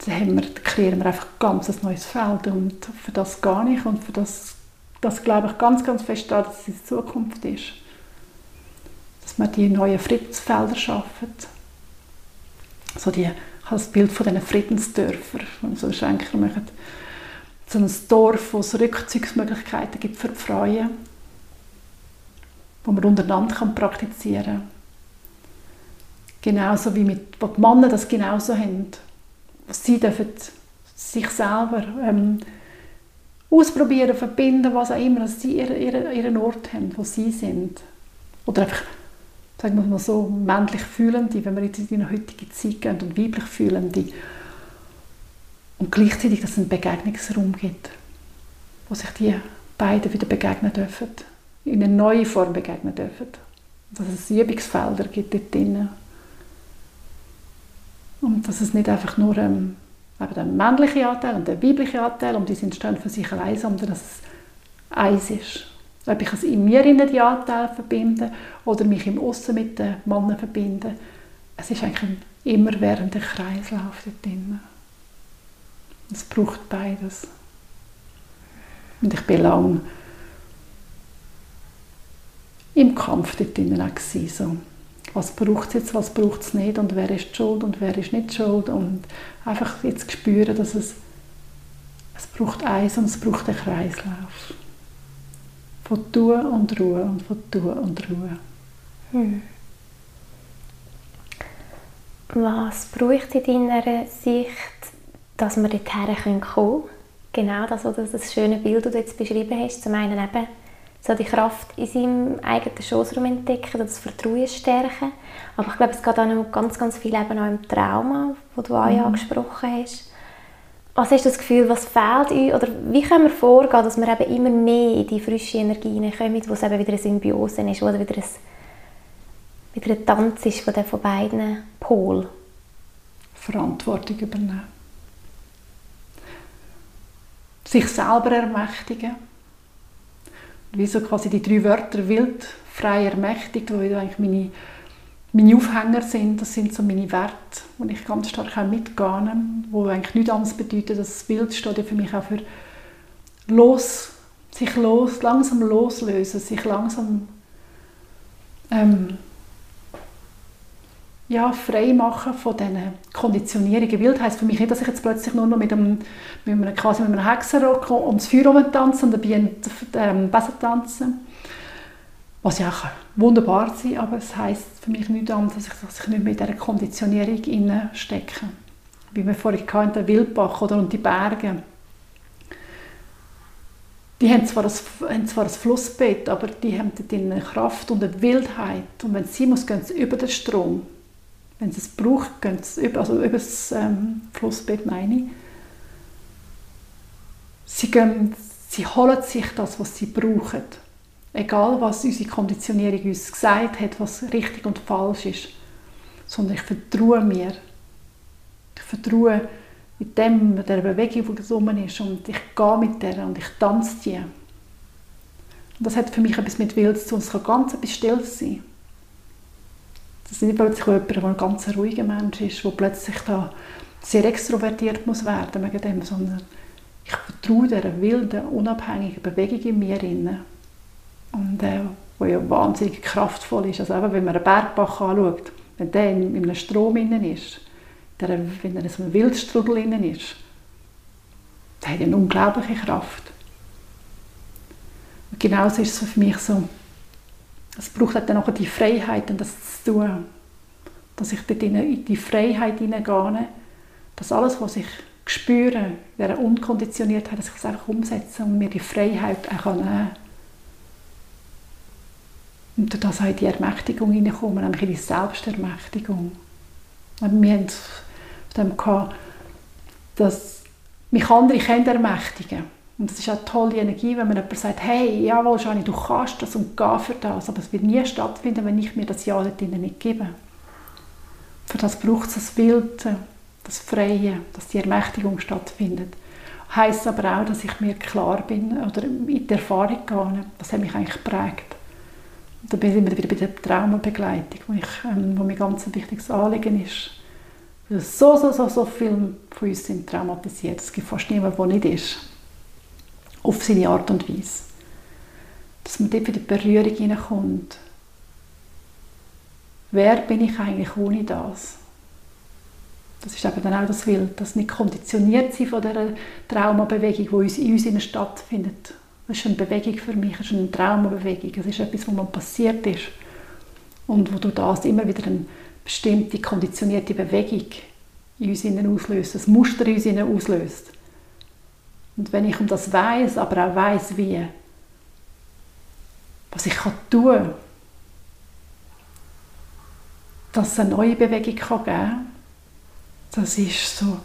Dann wir, kreieren wir einfach ganz ein neues Feld und für das gar nicht und für das, das glaube ich ganz, ganz fest daran, dass es die Zukunft ist. Dass wir die neuen Friedensfelder schaffen. So die, habe das Bild von diesen Friedensdörfern, die so Schenker machen. So ein Dorf, wo es Rückzugsmöglichkeiten gibt für die Frauen, wo man untereinander praktizieren kann Genauso wie mit, wo die Männer das genauso haben. Sie dürfen sich selber ähm, ausprobieren, verbinden, was auch immer, dass sie ihren, ihren Ort haben, wo sie sind. Oder einfach, sagen wir mal so, männlich Fühlende, wenn wir jetzt in die heutige Zeit gehen, und weiblich Fühlende. Und gleichzeitig, dass es einen Begegnungsraum gibt, wo sich die beiden wieder begegnen dürfen, in eine neue Form begegnen dürfen. Dass es Übungsfelder gibt dort drinnen. Und dass es nicht einfach nur ähm, eben der männliche Anteil und der weibliche Anteil, und die sind stehen für sich allein, sondern dass es eins ist. Ob ich es in mir die Anteile verbinde oder mich im Aussen mit den Männern verbinde. Es ist eigentlich ein immerwährender Kreislauf dort drin. Es braucht beides. Und ich bin lange im Kampf dort gewesen, so. Was braucht es jetzt, was braucht es nicht und wer ist schuld und wer ist nicht schuld und einfach jetzt spüren, dass es es braucht eins und es braucht einen Kreislauf. Von Tun und Ruhe und von Tun und Ruhe. Hm.
Was braucht in deiner Sicht, dass wir dorthin kommen können? Genau das, das schöne Bild, das du jetzt beschrieben hast. Zum einen eben so die Kraft in seinem eigenen Schoßraum entdecken, das Vertrauen stärken. Aber ich glaube, es geht auch noch ganz, ganz viel eben auch im Trauma, wo du auch mhm. angesprochen hast. Was hast das Gefühl, was fehlt uns? Oder wie können wir vorgehen, dass wir eben immer mehr in die frische Energie hineinkommen, wo es eben wieder eine Symbiose ist, wo wieder ein, wieder ein Tanz ist von, den, von beiden Polen?
Verantwortung übernehmen. Sich selber ermächtigen wie so quasi die drei Wörter wild, frei, ermächtigt, die eigentlich meine, meine Aufhänger sind. Das sind so meine Werte, die ich ganz stark auch mitgehe, wo eigentlich nichts anderes bedeutet, dass das Wild steht ja für mich auch für los, sich los, langsam loslösen, sich langsam ähm, ja, frei machen von diesen Konditionierungen. Wild heisst für mich nicht, dass ich jetzt plötzlich nur noch mit einem, mit einem, quasi mit einem Hexenrock ums Feuer tanze und dabei ähm, besser tanze. Was ja auch wunderbar sein aber es heisst für mich nichts anderes, dass ich, dass ich nicht mehr in dieser Konditionierung stecke. Wie wir vorhin hatten, der Wildbach oder und die Berge. Die haben zwar, ein, haben zwar ein Flussbett, aber die haben dort eine Kraft und eine Wildheit. Und wenn sie muss, gehen sie über den Strom wenn sie es braucht, gehen sie über, also über das ähm, Flussbett meine Sie, gehen, sie holen sich das, was sie brauchen. Egal, was unsere Konditionierung uns gesagt hat, was richtig und falsch ist. Sondern ich vertraue mir. Ich vertraue mit dem, mit der Bewegung, die rum ist. Und ich gehe mit der und ich tanze die. Und das hat für mich etwas mit Wild zu tun. Es kann ganz etwas still sein. Das ist nicht plötzlich jemand, der ein ganz ruhiger Mensch ist, der plötzlich da sehr extrovertiert muss werden dem, sondern ich vertraue dieser wilden, unabhängigen Bewegung in mir inne und äh, wo ja wahnsinnig kraftvoll ist. Also eben, wenn man einen Bergbach anschaut, wenn der in, in einem Strom innen ist, der, wenn er in einem Wildstrudel innen ist, der hat eine unglaubliche Kraft. Und genauso ist es für mich so, es braucht halt dann auch die Freiheit, das zu tun. Dass ich dort in die Freiheit hineingehe, dass alles, was ich spüre, dieser Unkonditioniertheit, dass ich es einfach umsetze und mir die Freiheit auch nehmen kann. Und durch das in die Ermächtigung hineinkommen, nämlich in die Selbstermächtigung. Wir haben es dem gehabt, dass mich andere Kinder ermächtigen und es ist eine tolle Energie, wenn man jemand sagt, hey, jawohl, Jani, du kannst das und geh für das. Aber es wird nie stattfinden, wenn ich mir das Ja dort nicht gebe. Für das braucht es das Wilde, das Freie, dass die Ermächtigung stattfindet. Heißt aber auch, dass ich mir klar bin oder in die Erfahrung gehe, das hat mich eigentlich geprägt. Und da bin ich wieder bei der Traumabegleitung, wo, ich, ähm, wo mir ganz ein wichtiges Anliegen ist. Weil so, so, so, so viele von uns sind traumatisiert. Es gibt fast niemanden, der nicht ist auf seine Art und Weise. Dass man dort in die Berührung hineinkommt. Wer bin ich eigentlich ohne das? Das ist eben dann auch das Wild, das nicht konditioniert sein von dieser Traumabewegung, die in uns stattfindet. Das ist eine Bewegung für mich, das ist eine Traumabewegung. Es ist etwas, was man passiert ist und wo du das immer wieder eine bestimmte konditionierte Bewegung in uns auslöst, ein Muster in uns auslöst. Und wenn ich um das weiß, aber auch weiß wie, was ich kann tun, dass es eine neue Bewegung kann geben kann, das ist so,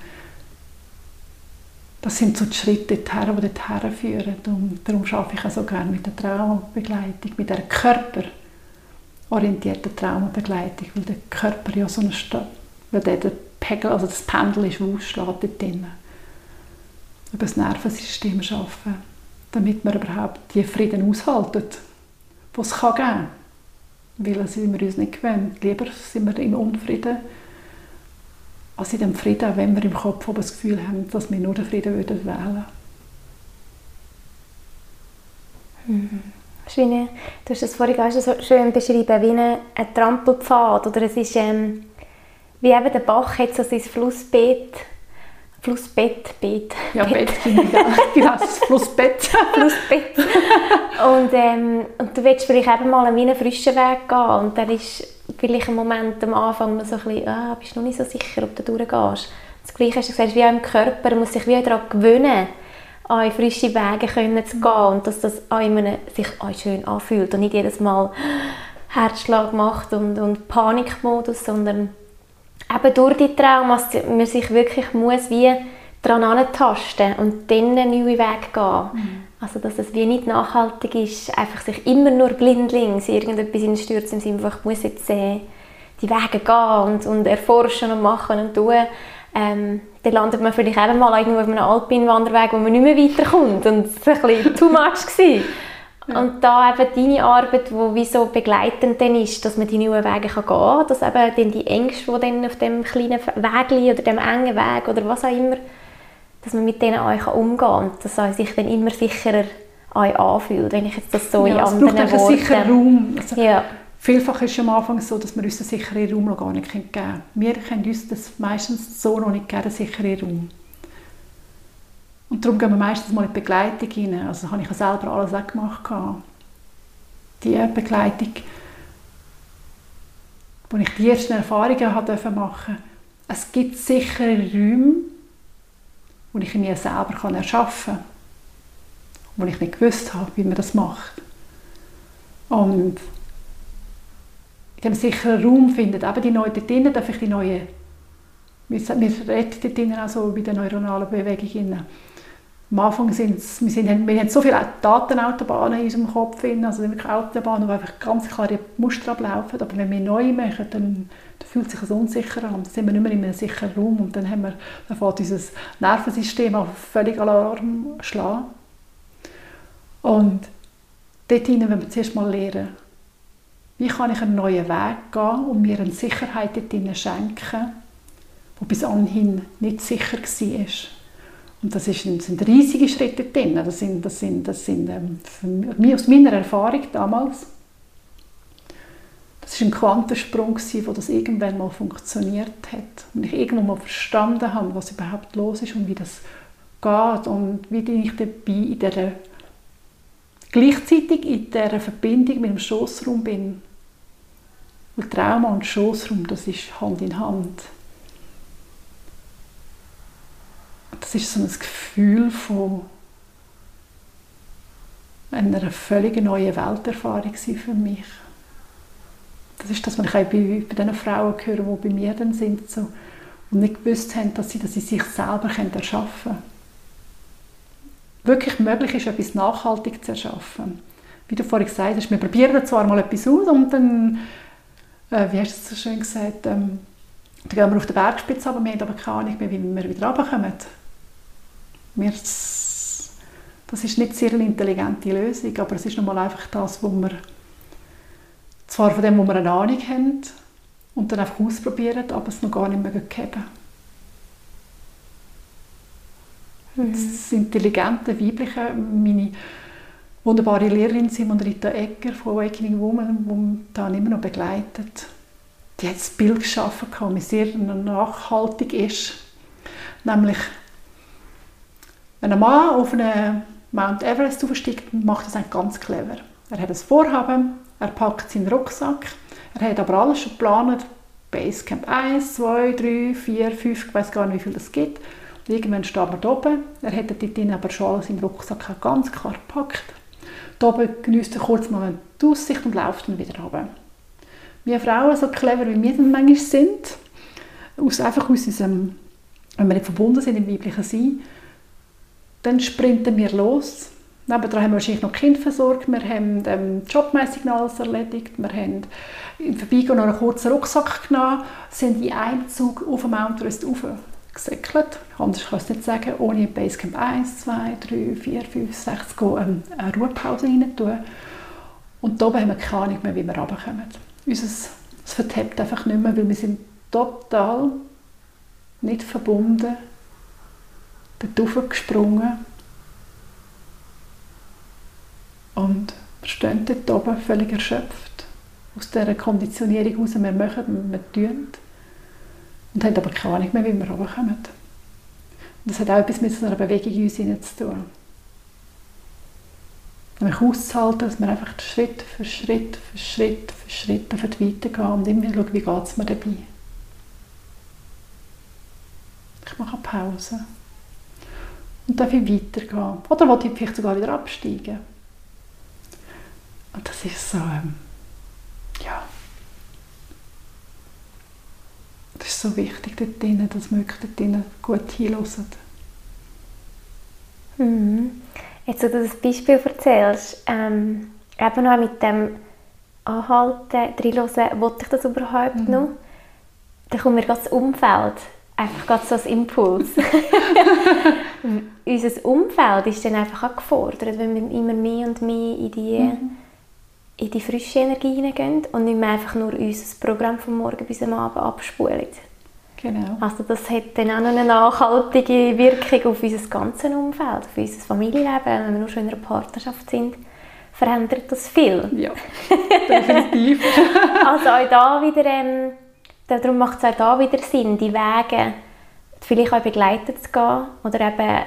das sind so die Schritte dorthin, die dorthin führen. Und darum arbeite ich auch so gerne mit der Traumabegleitung, mit der körperorientierten Traumabegleitung, weil der Körper ja so eine Stadt, weil der, der Pegel, also das Pendel ist, ausschlägt dort drin. Über das Nervensystem arbeiten, damit man überhaupt die Frieden aushalten, die es geben kann. Weil das sind wir uns nicht gewöhnt. Lieber sind wir im Unfrieden, als in dem Frieden, wenn wir im Kopf das Gefühl haben, dass wir nur den Frieden würden wählen
mhm. du hast das vorhin auch so schön beschrieben, wie ein, Trampelpfad. Oder es ist ähm, wie eben der Bach hat so sein Flussbett Flussbett, Bett.
Ja, Bett, genau, das Flussbett.
Flussbett. Und, ähm, und du willst vielleicht eben mal einen frischen Weg gehen und dann ist vielleicht ein Moment am Anfang so ein bisschen, ah, bist du noch nicht so sicher, ob du durchgehst. Das Gleiche hast du gesagt, wie auch im Körper, man muss sich wie daran gewöhnen, an frische Wege können zu gehen und dass das einem sich schön anfühlt und nicht jedes Mal Herzschlag macht und, und Panikmodus, sondern eben durch die Traumas man sich wirklich muss wie daran antasten und dann einen neuen Weg gehen. Mhm. Also dass es wie nicht nachhaltig ist, einfach sich immer nur blindlings irgendetwas in stürzen im Sinne ich muss jetzt äh, die Wege gehen und, und erforschen und machen und tun. Ähm, dann landet man vielleicht eben mal irgendwo auf einem Alpinwanderweg, wo man nicht mehr weiterkommt und es war ein bisschen too much. Gewesen. Und da eben deine Arbeit, die wie so begleitend dann ist, dass man die neuen Wege kann gehen kann, dass eben dann die Ängste, die dann auf dem kleinen Weg oder dem engen Weg oder was auch immer, dass man mit denen auch umgehen kann und dass man sich dann immer sicherer anfühlt, wenn ich jetzt das so
ja,
in anderen
Worten... es braucht einen sicheren Raum. Also
ja.
Vielfach ist es am Anfang so, dass wir uns einen sicheren Raum noch gar nicht geben können. Wir können uns das meistens so noch nicht geben, einen sicheren Raum. Und darum gehen wir meistens mal in die Begleitung rein. Also habe ich ja selber alles auch gemacht. Die Begleitung, wo ich die ersten Erfahrungen machen durfte. Es gibt sichere Räume, die ich in mir selber erschaffen kann. Wo ich nicht gewusst habe, wie man das macht. Und in diesem sicheren Raum findet eben die neue, dort drinnen darf ich die neue, wir reden dort drinnen auch so bei der neuronalen Bewegung am Anfang sind wir, sind, wir haben so viele Datenautobahnen in unserem Kopf, drin, also wirklich Autobahnen, wo einfach ganz klare Muster ablaufen. Aber wenn wir neu machen, dann, dann fühlt sich das unsicher an. Dann sind wir nicht mehr in einem sicheren Raum und dann, haben wir, dann fängt unser Nervensystem auf völlig Alarm schlagen. Und dort hinein, wenn wir zuerst mal lernen, wie kann ich einen neuen Weg gehen und mir eine Sicherheit dort schenken, die bis anhin nicht sicher war. Und das, ist, sind riesige Schritte drin. Das sind, das sind, das sind ähm, aus meiner Erfahrung damals, das war ein Quantensprung, wo das irgendwann mal funktioniert hat. Und ich irgendwann mal verstanden habe, was überhaupt los ist und wie das geht und wie ich dabei in der gleichzeitig in dieser Verbindung mit dem Schoßraum bin. Weil Trauma und Schoßraum, das ist Hand in Hand. das ist so ein Gefühl von einer völlig neuen Welterfahrung für mich. Das ist das, was ich auch bei, bei den Frauen höre, die bei mir dann sind so, und nicht gewusst haben, dass sie, dass sie sich selber erschaffen können. Wirklich möglich ist, etwas nachhaltig zu erschaffen. Wie du vorhin gesagt hast, wir probieren zwar mal etwas aus und dann, äh, wie hast du es so schön gesagt, ähm, dann gehen wir auf den Bergspitze, aber wir haben aber keine Ahnung mehr, wie wir wieder runterkommen. Wir, das ist nicht sehr eine intelligente Lösung, aber es ist nochmal einfach das, wo wir zwar von dem, wo wir eine Ahnung haben und dann einfach ausprobieren, aber es noch gar nicht mehr geben. Mhm. Das intelligente, weibliche, meine wunderbare Lehrerin Simon Rita Egger von Awakening Woman, die mich immer noch begleitet, die hat das Bild geschaffen, das sehr nachhaltig ist, nämlich wenn ein Mann auf einen Mount Everest aufsteigt, macht er das ganz clever. Er hat ein Vorhaben, er packt seinen Rucksack, er hat aber alles schon geplant, Basecamp 1, 2, 3, 4, 5, ich weiß gar nicht, wie viel das gibt. Irgendwann steht da oben. Er hätte dort aber schon alles im Rucksack ganz klar gepackt. Da oben genießt er kurz mal die Aussicht und läuft dann wieder runter. Wir Frauen, so clever wie wir dann manchmal sind, aus, einfach aus unserem, wenn wir nicht verbunden sind im weiblichen Sein, dann sprinten wir los. Nebenan haben wir wahrscheinlich noch Kind versorgt, wir haben ähm, jobmäßig alles erledigt, wir haben im Vorbeigehen noch einen kurzen Rucksack genommen, sind in einem Zug auf dem Mount Everest gesäckelt. Anders kann ich es nicht sagen, ohne Basecamp 1, 2, 3, 4, 5, 6 gehen, ähm, eine Ruhepause rein tun. Und da haben wir keine Ahnung mehr, wie wir runterkommen. Unser, es vertappt einfach nicht mehr, weil wir sind total nicht verbunden, dort gesprungen und wir stehen dort oben völlig erschöpft aus dieser Konditionierung heraus, wir machen, wir tun und haben aber keine Ahnung mehr, wie wir runterkommen. Und das hat auch etwas mit so einer Bewegung in uns zu tun. Nämlich auszuhalten, dass wir einfach Schritt für Schritt für Schritt für Schritt weitergehen und immer schauen, wie geht es mir dabei. Ich mache eine Pause. Und darf ich weitergehen. Oder will ich vielleicht sogar wieder absteigen. Und das ist so, ähm, ja, das ist so wichtig dort drinnen, dass man wirklich dort drinnen gut hinhört.
Mhm. Jetzt, wo du das Beispiel erzählst, ähm, eben noch mit dem Anhalten, reinhören, wollte ich das überhaupt mhm. noch? Dann kommt mir das Umfeld einfach gerade so als Impuls. Unser Umfeld ist dann einfach auch gefordert, wenn wir immer mehr und mehr in die, mhm. In die frische Energie hineingehen und nicht mehr einfach nur unser Programm vom Morgen bis am Abend abspulen.
Genau.
Also das hat dann auch noch eine nachhaltige Wirkung auf unser ganzes Umfeld, auf unser Familienleben. Wenn wir nur schon in einer Partnerschaft sind, verändert das viel.
Ja, definitiv.
also auch da wieder, ähm, darum macht es auch da wieder Sinn, die Wege vielleicht auch begleitet zu gehen oder eben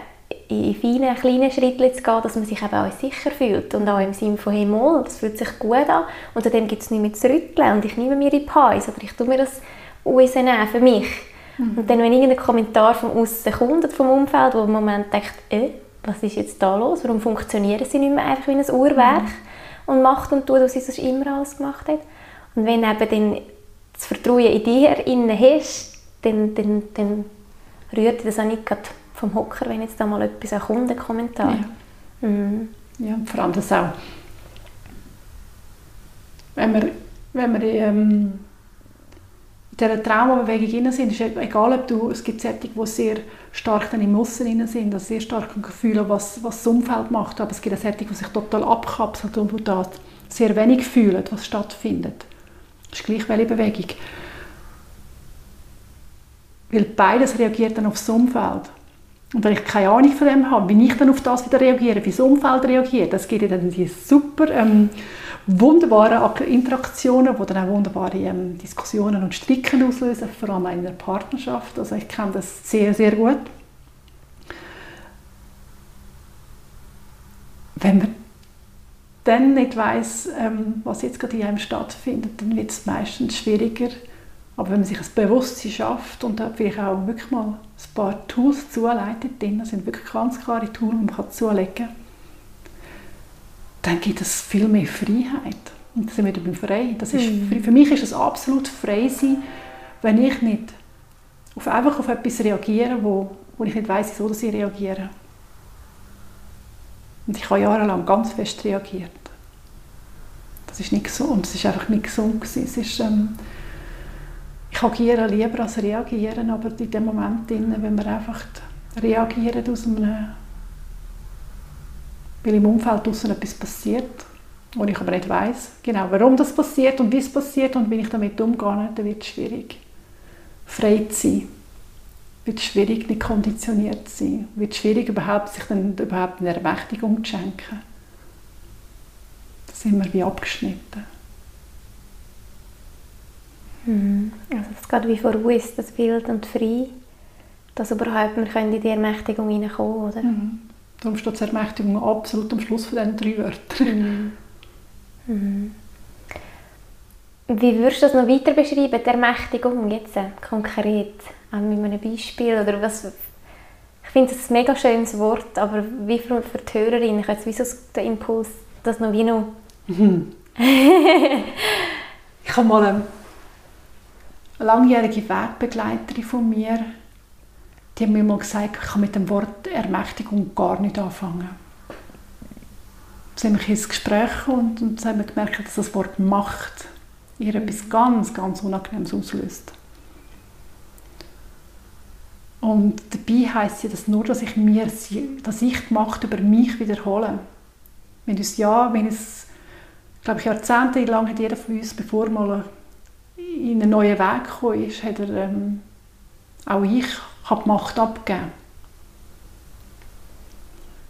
in feinen, kleinen Schritten zu gehen, dass man sich eben auch sicher fühlt und auch im Sinne von «Hey, mal, das fühlt sich gut an» und dann gibt es nicht mehr zu rütteln und ich nehme mir in die Pause oder ich tue mir das rausnehmen für mich. Mhm. Und dann, wenn irgendein Kommentar von außen kommt, vom Umfeld, wo im Moment denkt, äh, was ist jetzt da los? Warum funktionieren sie nicht mehr einfach wie ein Uhrwerk mhm. und macht und tut, was sie sonst immer alles gemacht hat? Und wenn eben dann das Vertrauen in dir innen hast, dann, dann, dann rührt das auch nicht vom Hocker, wenn jetzt da mal etwas ein Kommentar.
Ja. Mhm. ja, vor allem das auch, wenn wir, wenn wir ähm, dieser Traumabewegung sind, ist egal, ob du, es gibt solche, die sehr stark dann im Aussen sind, also sehr stark fühlen, was, was das Umfeld macht, aber es gibt auch solche, die sich total abkapseln und da sehr wenig fühlen, was stattfindet. Das ist gleich welche Bewegung. Weil beides reagiert dann aufs Umfeld. Und wenn ich keine Ahnung von dem habe, wie ich dann auf das wieder reagiere, wie das Umfeld reagiert, das gibt dann diese super ähm, wunderbare Interaktionen, die dann auch wunderbare ähm, Diskussionen und Stricken auslösen, vor allem in einer Partnerschaft. Also ich kenne das sehr, sehr gut. Wenn man dann nicht weiß, ähm, was jetzt gerade in einem stattfindet, dann wird es meistens schwieriger. Aber wenn man sich ein Bewusstsein schafft und vielleicht auch wirklich mal ein paar Tools zuleitet, das sind wirklich ganz klare Tools, die man zulegen kann, dann gibt es viel mehr Freiheit. Und dann sind wir beim Frei. Das ist, mhm. Für mich ist es absolut frei sein, wenn ich nicht auf, einfach auf etwas reagiere, wo, wo ich nicht weiß, wieso ich reagiere. Und ich habe jahrelang ganz fest reagiert. Das ist nicht so und es ist einfach nicht gesund Es ist, ähm, agiere lieber als reagieren, aber in dem Moment, wenn wir einfach reagieren aus einem weil im Umfeld draußen etwas passiert, wo ich aber nicht weiß genau, warum das passiert und wie es passiert und wie ich damit umgehe, dann wird es schwierig. Frei zu sein, wird schwierig, nicht konditioniert zu sein, wird schwierig, überhaupt, sich dann überhaupt eine Ermächtigung zu schenken. Da sind wir wie abgeschnitten.
Mhm. Also es geht wie vor uns, das Bild und frei, dass überhaupt wir in die Ermächtigung hineinkommen, oder?
Mhm. Darum steht die Ermächtigung absolut am Schluss von diesen drei Wörtern.
Mhm. Mhm. Wie würdest du das noch weiter beschreiben, die Ermächtigung jetzt konkret? Auch mit einem Beispiel? Oder was, finde es ein mega schönes Wort, aber wie für, für die Hörerin, ich habe jetzt wie so den Impuls, dass noch wie noch...
Mhm. ich habe mal eine, langjährige Wegbegleiterin von mir, die hat mir mal gesagt, ich kann mit dem Wort Ermächtigung gar nicht anfangen. Sie haben mich ins Gespräch und, und sie haben gemerkt, dass das Wort Macht ihr etwas ganz, ganz Unangenehmes auslöst. Und dabei heisst ja das nur, dass ich mir, dass ich die Macht über mich wiederhole. Wenn es ja, wenn es, glaube ich, jahrzehntelang hat jeder von uns, bevor mal in einen neuen Weg gekommen ist, hat er, ähm, auch ich, habe die Macht abgegeben.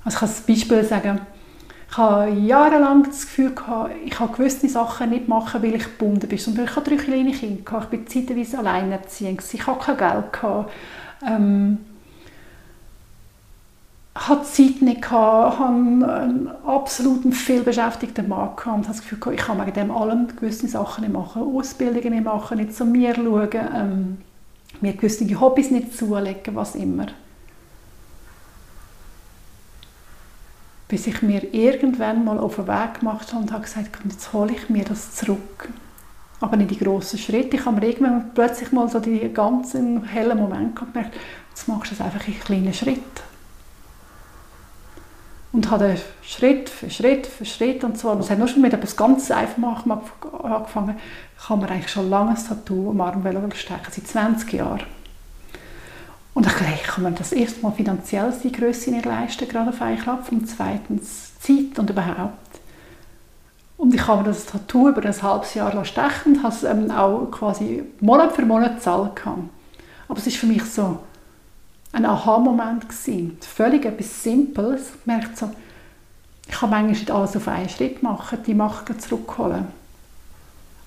Also ich kann ein Beispiel sagen, ich habe jahrelang das Gefühl gehabt, ich kann gewisse Sachen nicht machen, weil ich gebunden bin. Zum ich hatte drei kleine Kinder, ich bin zeitweise alleinerziehend, ich hatte kein Geld. Ähm, hatte Zeit nicht hatte einen absolut viel beschäftigten Mann gehabt und hatte das Gefühl gehabt, ich kann wegen dem allem gewisse Sachen nicht machen, Ausbildungen nicht machen, nicht zu mir schauen, ähm, mir gewisse Hobbys nicht zulegen, was immer. Bis ich mir irgendwann mal auf den Weg gemacht habe und habe gesagt, jetzt hole ich mir das zurück. Aber nicht die grossen Schritte. Ich habe mir irgendwann plötzlich mal so die ganzen hellen Momente gemerkt, jetzt machst du es einfach in kleinen Schritten. Und habe Schritt für Schritt für Schritt und so. Es hat nur schon mit etwas ganz Einfachem angefangen. Ich habe mir eigentlich schon lange ein Tattoo am Arm stecken, seit 20 Jahren. Und ich dachte, ich kann mir das erste Mal finanziell die Größe nicht leisten, gerade auf einen Klapp. Und zweitens Zeit und überhaupt. Und ich habe mir das Tattoo über ein halbes Jahr stechen und habe es ähm, auch quasi Monat für Monat gezahlt. Aber es ist für mich so ein Aha-Moment. Völlig etwas Simples. Ich merke so, ich kann manchmal nicht alles auf einen Schritt machen, die Macht zurückholen.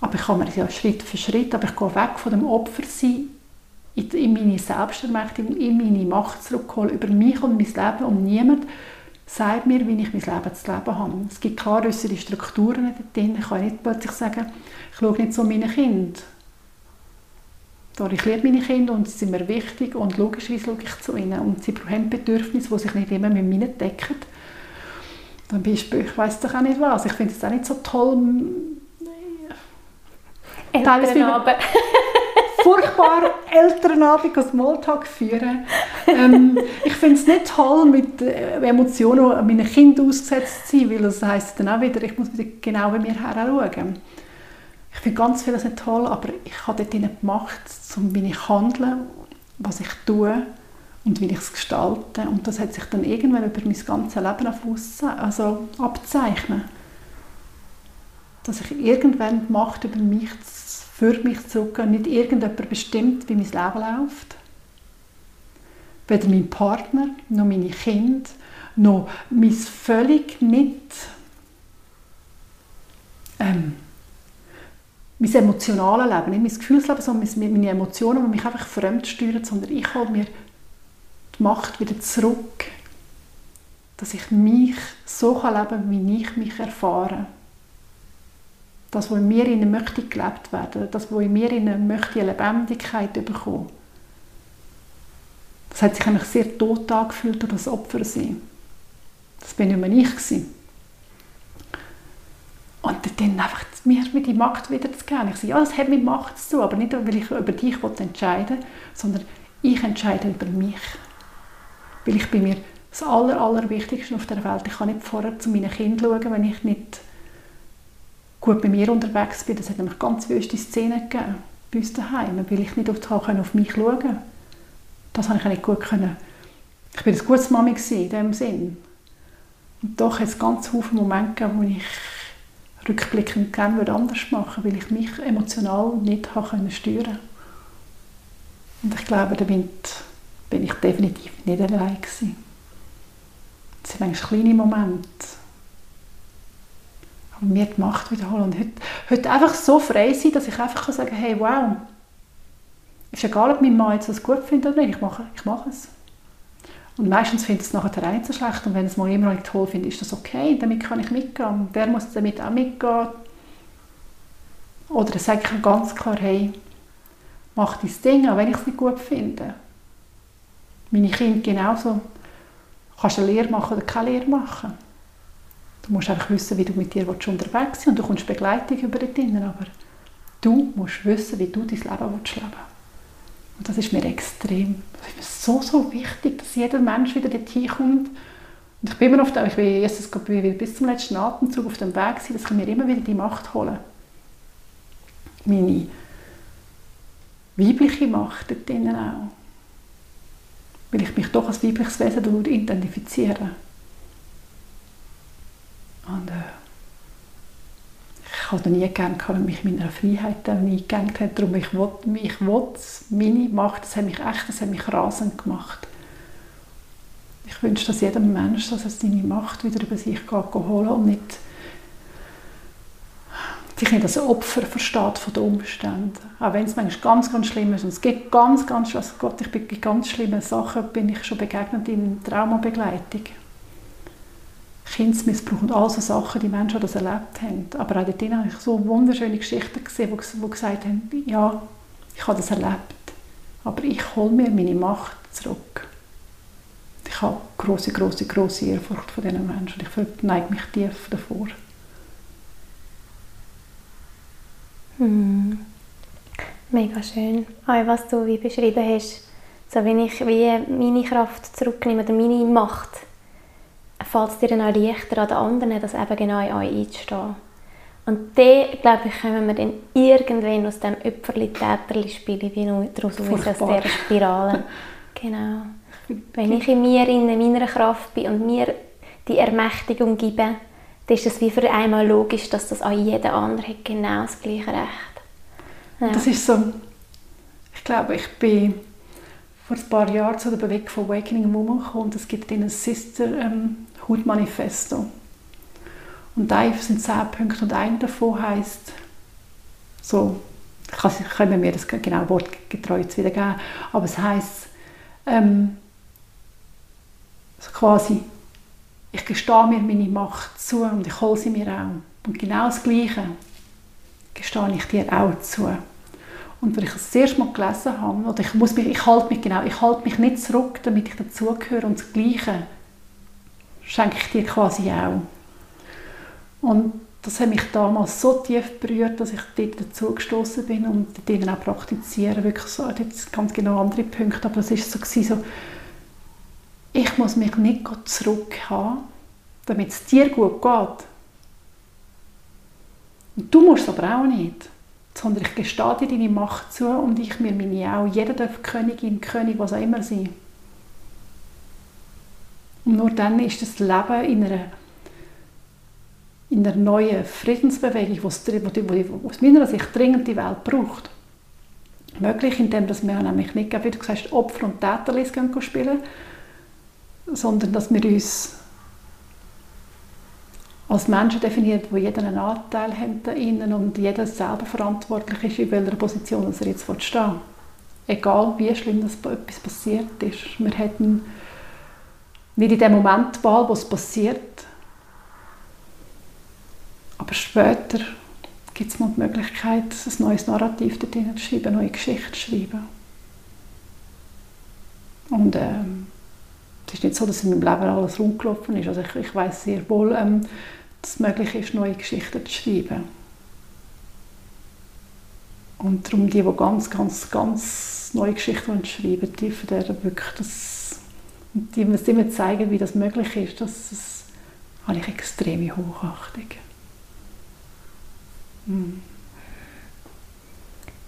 Aber ich kann mir ja Schritt für Schritt, aber ich gehe weg von dem Opfersein in, in meine Selbstermächtigung, in meine Macht zurückholen über mich und mein Leben und niemand sagt mir, wie ich mein Leben zu leben habe. Es gibt klar äußere Strukturen drin. Ich kann nicht plötzlich sagen, ich schaue nicht so meine Kinder. Doch ich liebe meine Kinder und sie sind mir wichtig und logischerweise schaue ich zu ihnen. Und sie haben Bedürfnisse, die sich nicht immer mit meinen decken. Zum Beispiel, ich weiß doch auch nicht was. Ich finde es auch nicht so toll.
Elternabend.
furchtbar Elternabend als Smalltalk führen. Ähm, ich finde es nicht toll, mit äh, Emotionen meinen Kindern ausgesetzt zu sein, weil das heisst dann auch wieder, ich muss wieder genau bei mir her schauen. Ich finde ganz vieles nicht toll, aber ich habe dort die Macht, um wie ich handle, was ich tue und wie ich es gestalte. Und das hat sich dann irgendwann über mein ganzes Leben auf also abzeichnen. Dass ich irgendwann die Macht über mich für mich zurückgehen. Nicht irgendjemand bestimmt, wie mein Leben läuft. Weder mein Partner, noch meine Kinder, noch mein völlig nicht ähm, mein emotionales Leben, nicht mein Gefühlsleben, sondern meine Emotionen, die mich einfach fremd steuern, sondern ich hole mir die Macht wieder zurück, dass ich mich so leben kann, wie ich mich erfahre. Das, was in mir innen möchte gelebt werden, das, was in mir innen möchte Lebendigkeit bekommen. Das hat sich eigentlich sehr tot angefühlt durch das Opfer sein. Das bin nicht mehr ich gewesen. Und dann einfach mir die Macht wieder zu geben. Ich sage, ja, das hat mit Macht zu tun, aber nicht, weil ich über dich entscheiden will, sondern ich entscheide über mich. Weil ich bin mir das Aller, Allerwichtigste auf der Welt. Ich kann nicht vorher zu meinen Kindern schauen, wenn ich nicht gut bei mir unterwegs bin. Das hat nämlich ganz wüste Szenen gegeben bei uns daheim, weil ich nicht auf, auf mich schauen konnte. Das habe ich nicht gut können. Ich war eine gute Mami in diesem Sinn. Und doch hat es ganz viele Momente gegeben, wo ich rückblickend gerne anders machen würde, weil ich mich emotional nicht habe steuern Und ich glaube, damit bin ich definitiv nicht allein. Es sind manchmal kleine Momente, und mir die Macht wiederholen. Und heute, heute einfach so frei sein, dass ich einfach sagen kann, hey, wow, ist egal, ob mein Mann jetzt das gut findet oder nicht, ich mache, ich mache es. Und meistens findet es nachher der so schlecht und wenn es mal jemand nicht toll findet, ist das okay, damit kann ich mitgehen. Und der muss damit auch mitgehen. Oder dann sage ich ganz klar, hey, mach dein Ding, auch wenn ich es nicht gut finde. Meine Kinder genauso. Du kannst eine Lehre machen oder keine Lehre machen. Du musst einfach wissen, wie du mit dir unterwegs bist und du kommst Begleitung über dich hin, aber du musst wissen, wie du dein Leben willst leben Und das ist mir extrem, das ist mir so, so wichtig, dass jeder Mensch wieder dorthin kommt. Und ich bin immer oft, ich bin Jesus bis zum letzten Atemzug auf dem Weg sein, dass ich mir immer wieder die Macht hole. Meine weibliche Macht dort drinnen auch. Weil ich mich doch als weibliches Wesen identifiziere. Und äh, ich hatte nie gerne, wenn mich meiner Freiheit eingegangen hat. Darum, ich will, ich meine Macht, das hat mich echt, das hat mich rasend gemacht. Ich wünsche, dass jeder Mensch dass er seine Macht wieder über sich geht, holen und nicht sich nicht als Opfer versteht von den Umständen. Auch wenn es manchmal ganz, ganz schlimm ist. Und es gibt ganz, ganz, also Gott, ich bin ganz schlimme Sachen bin ich schon begegnet in Traumabegleitung. Kindesmissbrauch und all so Sachen, die Menschen das erlebt haben. Aber auch dort habe ich so wunderschöne Geschichten gesehen, die gesagt haben, ja, ich habe das erlebt, aber ich hole mir meine Macht zurück. Ich habe große, große, große Ehrfurcht von diesen Menschen. Ich verneige mich tief davor.
Hm. Mega schön. Auch was du wie beschrieben hast, so wenn ich wie meine Kraft zurücknehme oder meine Macht, fällt es dir dann auch leichter an den anderen, das eben genau in euch einzustehen. Und dann, glaube ich, kommen wir dann irgendwann aus dem Opferli-Täterli-Spiel wie daraus aus dieser Spirale. genau. Wenn ich in mir, in meiner Kraft bin und mir die Ermächtigung gebe, dann ist es wie für einmal logisch, dass das auch jeder andere hat genau das gleiche Recht.
Ja. Das ist so, ich glaube, ich bin vor ein paar Jahren zu der Bewegung von Awakening Woman gekommen und es gibt ein Sisterhood Manifesto. Und da sind zehn Punkte und einer davon heißt so, ich kann, mir das genau wortgetreu jetzt wieder geben, aber es heißt ähm, also quasi, ich gestehe mir meine Macht zu und ich hole sie mir auch. Und genau das Gleiche gestehe ich dir auch zu. Und wenn ich das erste Mal gelesen habe, oder ich, muss mich, ich halte mich genau, ich halte mich nicht zurück, damit ich dazugehöre und das Gleiche schenke ich dir quasi auch. Und das hat mich damals so tief berührt, dass ich dort dazugestoßen bin und dort auch praktizieren. Wirklich so, jetzt ganz genau andere Punkte, aber es ist so, so ich muss mich nicht zurück haben, damit es dir gut geht. Und du musst aber auch nicht. Sondern ich gestehe dir deine Macht zu und ich mir meine auch. Jeder darf Königin, König, was auch immer sein. Und nur dann ist das Leben in einer, in einer neuen Friedensbewegung, die aus meiner Sicht dringend die Welt braucht. Möglich, indem wir nämlich nicht, wie du gesagt hast, Opfer und Täterlis spielen, sondern dass wir uns als Menschen definieren, wo jeder einen Anteil hat innen und jeder selber verantwortlich ist, in welcher Position er jetzt stehen will. Egal wie schlimm das etwas passiert ist. Wir hätten nicht in dem Moment Wahl, wo es passiert, aber später gibt es mal die Möglichkeit, ein neues Narrativ dort zu schreiben, eine neue Geschichte zu schreiben. Und ähm, es ist nicht so, dass in meinem Leben alles rumgelaufen ist. Also ich, ich weiß sehr wohl, ähm, dass es möglich ist, neue Geschichten zu schreiben. Und darum die, die ganz, ganz, ganz neue Geschichten schreiben die von wirklich das, die müssen immer zeigen, wie das möglich ist, das, das habe ich extreme Hochachtung.
Hm.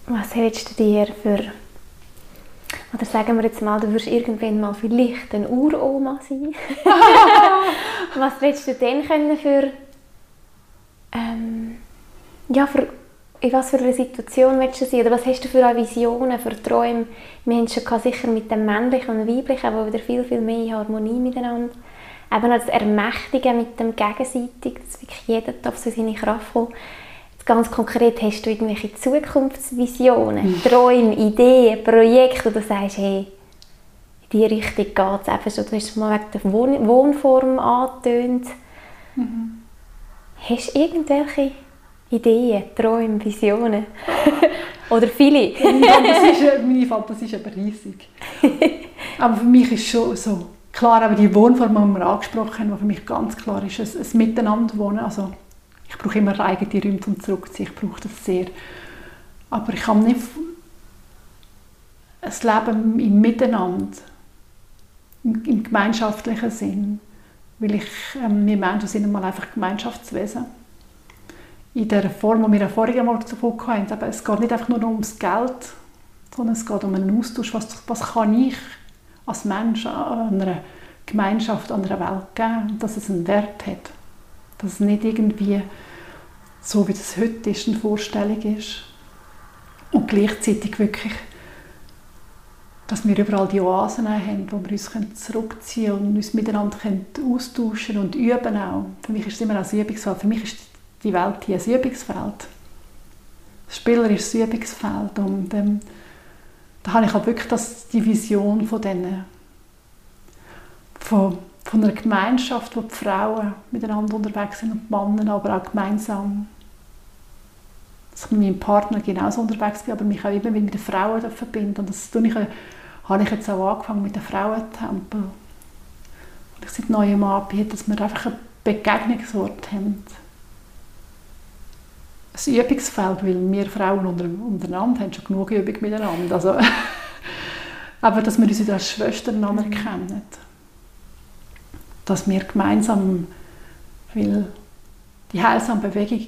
Was hättest du dir für oder sagen wir jetzt mal, du wirst irgendwann mal vielleicht eine Uroma sein. was willst du denn können für, ähm, ja, für in was für einer Situation willst du sein? Oder was hast du für Visionen, für Träume? Menschen haben sicher mit dem Männlichen und Weiblichen, aber wieder viel, viel mehr in Harmonie miteinander. Eben das Ermächtigen mit dem Gegenseitig, dass wirklich jeder darf so seine Kraft kommen ganz konkret, hast du irgendwelche Zukunftsvisionen, mhm. Träume, Ideen, Projekte, wo du sagst, hey, in diese Richtung geht es eben schon. Du hast mal wegen der Wohn Wohnform angetönt. Mhm. Hast du irgendwelche Ideen, Träume, Visionen? Oder viele?
meine, Fantasie ist, eben riesig. Aber für mich ist schon so, klar, aber die Wohnform, die wir angesprochen haben, die für mich ganz klar ist, ein, ein Miteinander wohnen. Also, ich brauche immer eigene Räume zum Zurückziehen, ich brauche das sehr. Aber ich kann nicht ein Leben im Miteinander, im, im gemeinschaftlichen Sinn, weil ich, ähm, wir Menschen sind einmal einfach Gemeinschaftswesen. In der Form, die wir vorhin einmal davon hatten, es geht nicht einfach nur ums Geld, sondern es geht um einen Austausch, was, was kann ich als Mensch an einer Gemeinschaft, an einer Welt geben, dass es einen Wert hat. Dass es nicht irgendwie so, wie das heute ist, eine Vorstellung ist. Und gleichzeitig wirklich, dass wir überall die Oasen haben, wo wir uns zurückziehen können und uns miteinander austauschen und üben auch. Für mich ist es immer ein Übungsfeld. Für mich ist die Welt hier ein Übungsfeld. Das Spieler ist ein Übungsfeld. Und ähm, da habe ich halt wirklich das, die Vision von denen, von, von einer Gemeinschaft, wo die Frauen miteinander unterwegs sind und die Männer, aber auch gemeinsam. Dass ich mit meinem Partner genauso unterwegs bin, aber mich auch immer mit den Frauen verbinden. Und das tue ich, habe ich jetzt auch angefangen mit den Frauentempel. Und ich seit neuem anbiete, dass wir einfach einen Begegnungsort haben. Ein Übungsfeld, weil wir Frauen untereinander haben schon genug Übung miteinander. Also, aber dass wir uns als Schwestern anerkennen dass wir gemeinsam, weil die heilsame Bewegung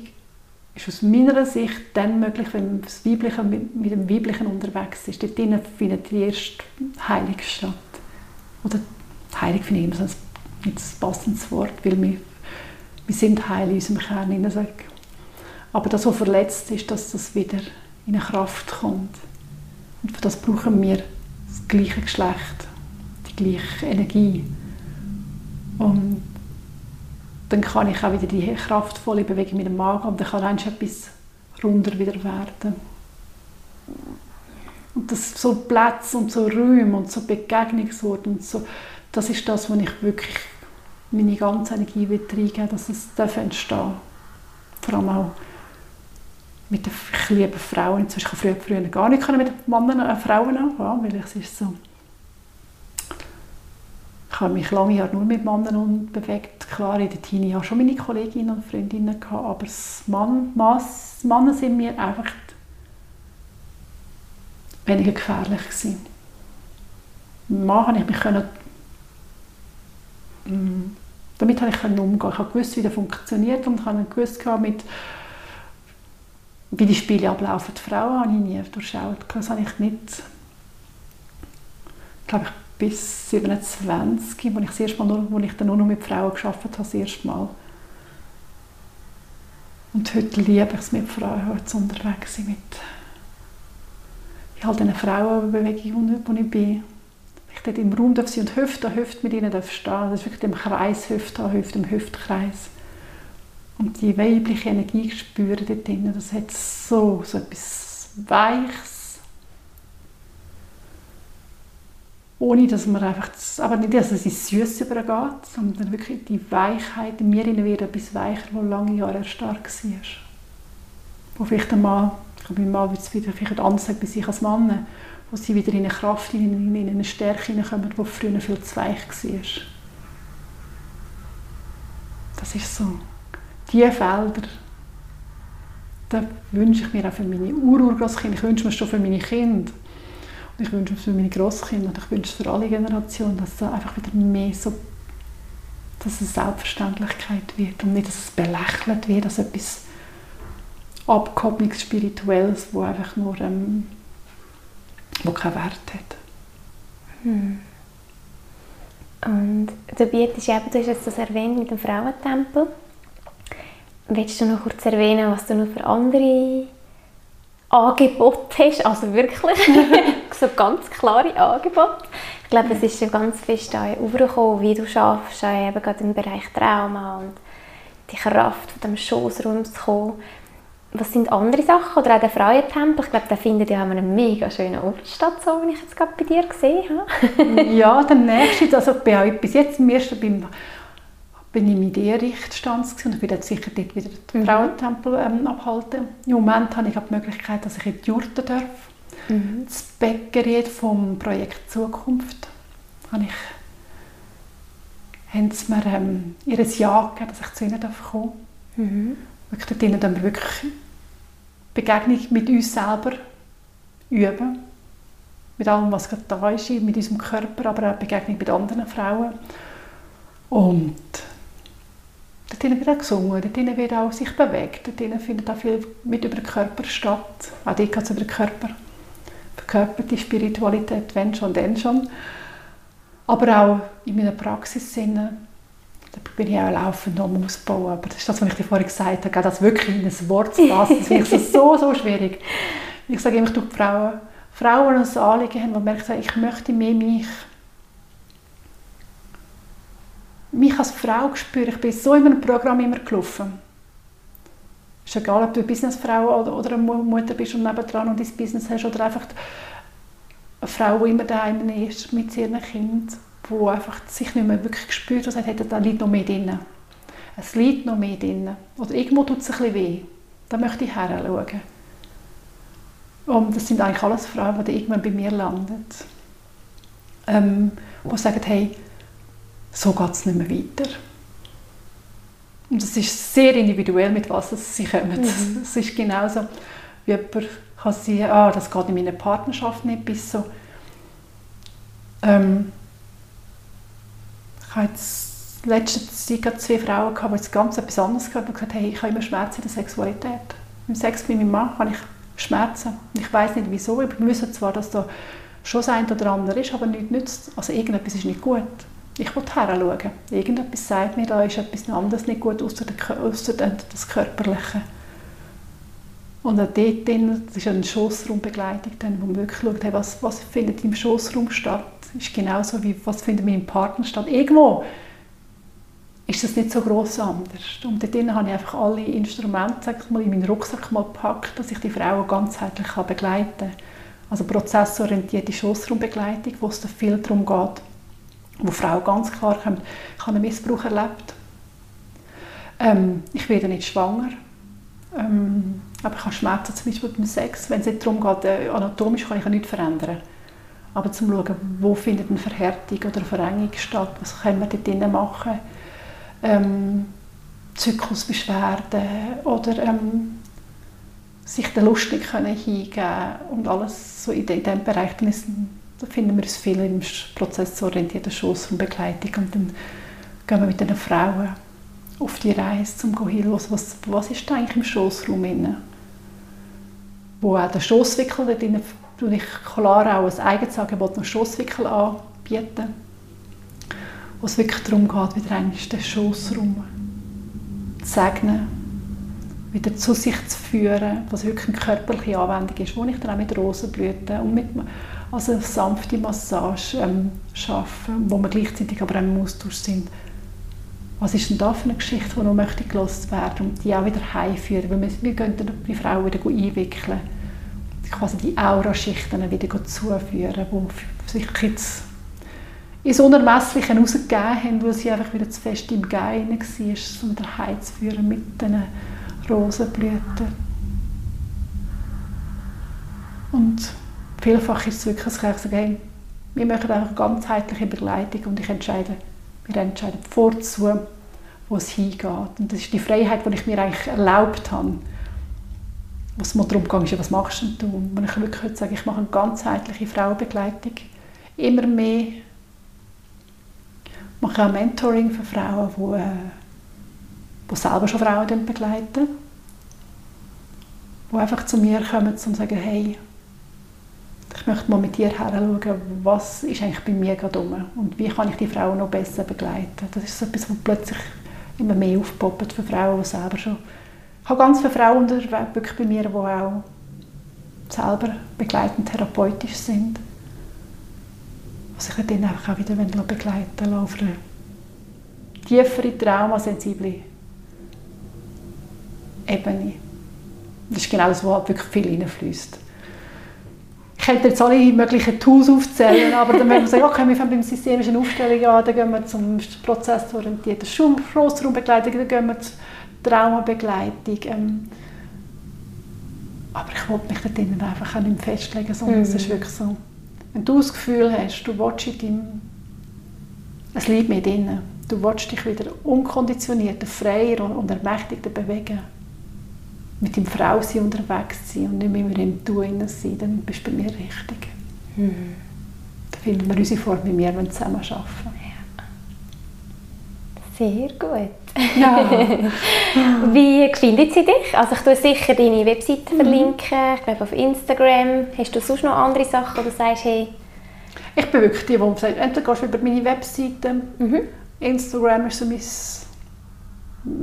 ist aus meiner Sicht dann möglich, wenn das Weibliche mit, dem Weiblichen unterwegs ist. Dort findet die erste Heilung statt. Oder Heilig finde ich immer so ein, ein passendes Wort, weil wir, wir sind heil in unserem Kern. Aber das, was verletzt ist, dass das wieder in eine Kraft kommt. Und für das brauchen wir das gleiche Geschlecht, die gleiche Energie. Und dann kann ich auch wieder die kraftvolle Bewegung mit dem Magen und dann kann eigentlich etwas runder wieder werden. Und das so Plätze und so Räume und so Begegnungsorte und so, das ist das, wo ich wirklich meine ganze Energie will reingeben dass es entstehen darf. Vor allem auch mit den lieben Frauen. Inzwischen kann früher, früher gar nicht mit Männern, äh, Frauen anfangen, weil es ist so ich habe mich lange Jahre nur mit Männern bewegt. Klar, in der Teenie hatte ich schon meine Kolleginnen und Freundinnen, gehabt, aber das Mann, Mass, Männer sind mir einfach weniger gefährlich gewesen. Mann habe ich mich können, mm, damit habe ich umgehen. Ich habe gewusst, wie das funktioniert und habe gewusst mit wie die Spiele ablaufen. Die Frauen habe ich nie durchschaut. Das habe ich nicht, glaube ich, bis 27, wo ich, das erste Mal nur, wo ich dann nur mit Frauen gearbeitet habe, das erste Mal. Und heute liebe ich es mit Frauen, heute unterwegs sein mit in all diesen Frauenbewegungen, wo ich bin. Ich dort im Raum sein und Hüfte an Hüfte mit ihnen stehen. Das ist wirklich im Kreis, Hüfte an Hüfte, im Hüftkreis. Und die weibliche Energie spüren dort drin, das hat so, so etwas Weiches, ohne dass man einfach, das, aber nicht, dass es ins Süß übergeht, sondern wirklich die Weichheit, in mir wird etwas weicher, wo lange Jahre stark war. Wo vielleicht einmal, ich glaube, mein Mann wird es wieder vielleicht anders sagen, sich als Mann, wo sie wieder in eine Kraft, in eine Stärke hineinkommen, die früher viel zu weich war. Das ist so. Diese Felder, da wünsche ich mir auch für meine Ururgroßkinder, ich wünsche mir schon für meine Kinder, ich wünsche es für meine Großkinder und ich wünsche es für alle Generationen, dass es einfach wieder mehr so, dass es Selbstverständlichkeit wird und nicht, dass es belächelt wird als etwas abgehobenes Spirituelles, wo einfach nur ähm, wo keinen Wert hat.
Hm. Und du bietest eben, du hast jetzt das erwähnt mit dem Frauentempel. Willst du noch kurz erwähnen, was du noch für andere Angebot hast, also wirklich so ganz klare Angebot. Ich glaube, es ist schon ganz fest aufgekommen, wie du schaffst, eben gerade im Bereich Trauma und die Kraft von dem Schoßraum zu kommen. Was sind andere Sachen? Oder auch der Frauentempel. Ich glaube, der findet ja an einem mega schönen Ort statt, so wie ich jetzt gerade bei dir gesehen habe.
ja, der nächste, also bei, bis jetzt im ersten beim bin ich mit ihr Richtstanz und ich werde sicher dort wieder den
Mhm.
Frauentempel ähm, abhalten. Im Moment habe ich die Möglichkeit, dass ich in die Jurte darf.
Mhm.
Das Bäckerät vom Projekt Zukunft habe ich, haben sie mir ähm, ihr Ja gegeben, dass ich zu ihnen darf kommen
Mhm.
Wirklich dort drinnen wir wirklich Begegnung mit uns selber üben. Mit allem, was gerade da ist, mit unserem Körper, aber auch Begegnung mit anderen Frauen. Und dort wird auch gesungen, dort wird auch sich bewegt, dort findet auch viel mit über den Körper statt. Auch dort geht es über den Körper. Verkörperte Spiritualität, wenn schon, dann schon. Aber auch in meiner Praxis Sinne, da bin ich auch laufend am Ausbauen. Aber das ist das, was ich dir vorhin gesagt habe, das wirklich in ein Wort zu fassen, das finde ich so, so schwierig. Ich sage immer, ich Frauen, Frauen, ein Anliegen haben, die merken, ich möchte mehr mich mich als Frau spüren. Ich bin so in einem Programm immer gelaufen. Es ist egal, ob du eine Businessfrau oder, oder eine Mu- Mutter bist und nebendran und dein Business hast oder einfach eine Frau, die immer daheim ist mit ihren Kindern, die einfach sich nicht mehr wirklich gespürt und sagt, hey, da liegt noch mehr drin. Es liegt noch mehr drin. Oder irgendwo tut es ein bisschen weh. Da möchte ich heranschauen. Und das sind eigentlich alles Frauen, die irgendwann bei mir landen. Ähm, die sagen, hey, so geht es nicht mehr weiter. Und es ist sehr individuell, mit was sie kommen.
Mhm.
Es ist genauso, wie jemand kann sagen, ah, das geht in meiner Partnerschaft nicht, bis so. Ähm, ich habe jetzt letzte Zeit zwei Frauen gehabt, die jetzt ganz etwas anderes gehabt haben, gesagt hey, ich habe immer Schmerzen in der Sexualität. Im Sex mit meinem Mann habe ich Schmerzen. Ich weiß nicht wieso, aber wir wissen zwar, dass da schon das eine oder andere ist, aber nichts nützt. Also irgendetwas ist nicht gut. Ich will heranschauen. Irgendetwas sagt mir, da ist etwas anderes nicht gut, außer, das Körperliche. Und auch dort drin, das ist eine Schossraumbegleitung, dann, wo man wirklich schaut, hey, was, was findet im Schossraum statt. ist genauso wie, was findet mit meinem Partner statt. Irgendwo ist das nicht so gross anders. Und dort drin habe ich einfach alle Instrumente ich mal, in meinen Rucksack mal gepackt, dass ich die Frauen ganzheitlich begleiten kann. Also prozessorientierte Schossraumbegleitung, wo es da viel darum geht, wo Frauen ganz klar kommt, ich habe einen Missbrauch erlebt. Ähm, ich werde nicht schwanger. Ähm, aber ich habe Schmerzen zum Beispiel beim Sex. Wenn es nicht darum geht, äh, anatomisch kann ich nichts verändern. Aber zum schauen, wo findet eine Verhärtung oder eine Verengung statt, was können wir dort drinnen machen. Ähm, Zyklusbeschwerden oder ähm, sich der Lust nicht können hingeben und alles so in diesem Bereich, dann ist, da finden wir uns viel im prozessorientierten Schuss und Begleitung und dann gehen wir mit den Frauen auf die Reise, um zu hören, was, was, ist da eigentlich im Schossraum inne? Wo auch der Schosswickel, dort drin ich klar auch ein eigenes Angebot noch Schosswickel anbieten, wo es wirklich darum geht, wieder eigentlich den Schossraum zu segnen, wieder zu sich zu führen, was wirklich eine körperliche Anwendung ist, wo ich dann auch mit Rosenblüten und mit also eine sanfte Massage ähm, arbeite, wo wir gleichzeitig aber im Austausch sind. Was ist denn da für eine Geschichte, die noch möchte gelöst werden und die auch wieder heimführen, weil wir, wir gehen dann die Frau wieder einwickeln, quasi die Auraschichten wieder zuführen, die sich jetzt ins Unermessliche rausgegeben haben, weil sie einfach wieder zu fest im Gehen war, wieder heimzuführen mit diesen Rosenblüten. Und vielfach ist es wirklich dass ich sage, wir machen einfach eine ganzheitliche Begleitung und ich entscheide, wir entscheiden vorzu, wo es hingeht. Und das ist die Freiheit, die ich mir eigentlich erlaubt habe. Was mir darum ging, ist, was machst du denn wenn ich wirklich heute sage, ich mache eine ganzheitliche Frauenbegleitung, immer mehr mache auch Mentoring für Frauen, die, äh, die selber schon Frauen begleiten. Die einfach zu mir kommen und sagen, hey, ich möchte mal mit dir heranschauen, was ist eigentlich bei mir gerade rum und wie kann ich die Frauen noch besser begleiten. Das ist so etwas, was plötzlich immer mehr aufpoppt für Frauen, die selber schon... Ich habe ganz viele Frauen wirklich bei mir, die auch selber begleitend therapeutisch sind was ich dann einfach auch wieder begleiten lassen auf eine tiefere, traumasensible Ebene. Das ist genau das, was halt wirklich viel hineinfließt. Ich könnte jetzt alle möglichen Tools aufzählen, aber dann wenn wir sagen, okay, wir fangen beim systemischen Aufstellung an, dann gehen wir zum prozessorientierten Grossraumbegleitung, dann gehen wir zur Traumabegleitung. Ähm, aber ich wollte mich da drinnen einfach auch nicht festlegen, sondern mhm. es ist wirklich so, wenn du das Gefühl hast, du willst in deinem, es liegt mir drinnen, du willst dich wieder unkonditionierter, freier und ermächtigter bewegen, mit dem Frausein unterwegs sein und nicht mehr im Du sein, dann bist du bei mir richtig. Mhm. Da finden wir unsere Form, wie wir zusammen arbeiten. Ja.
Sehr gut. Ja. Wie findet sie dich? Also ich tue sicher deine Webseite mhm. verlinken, ich glaube auf Instagram. Hast du sonst noch andere Sachen, wo du sagst, hey...
Ich bin wirklich die, die sagt, entweder gehst du über meine Webseite, mhm. Instagram ist so mein...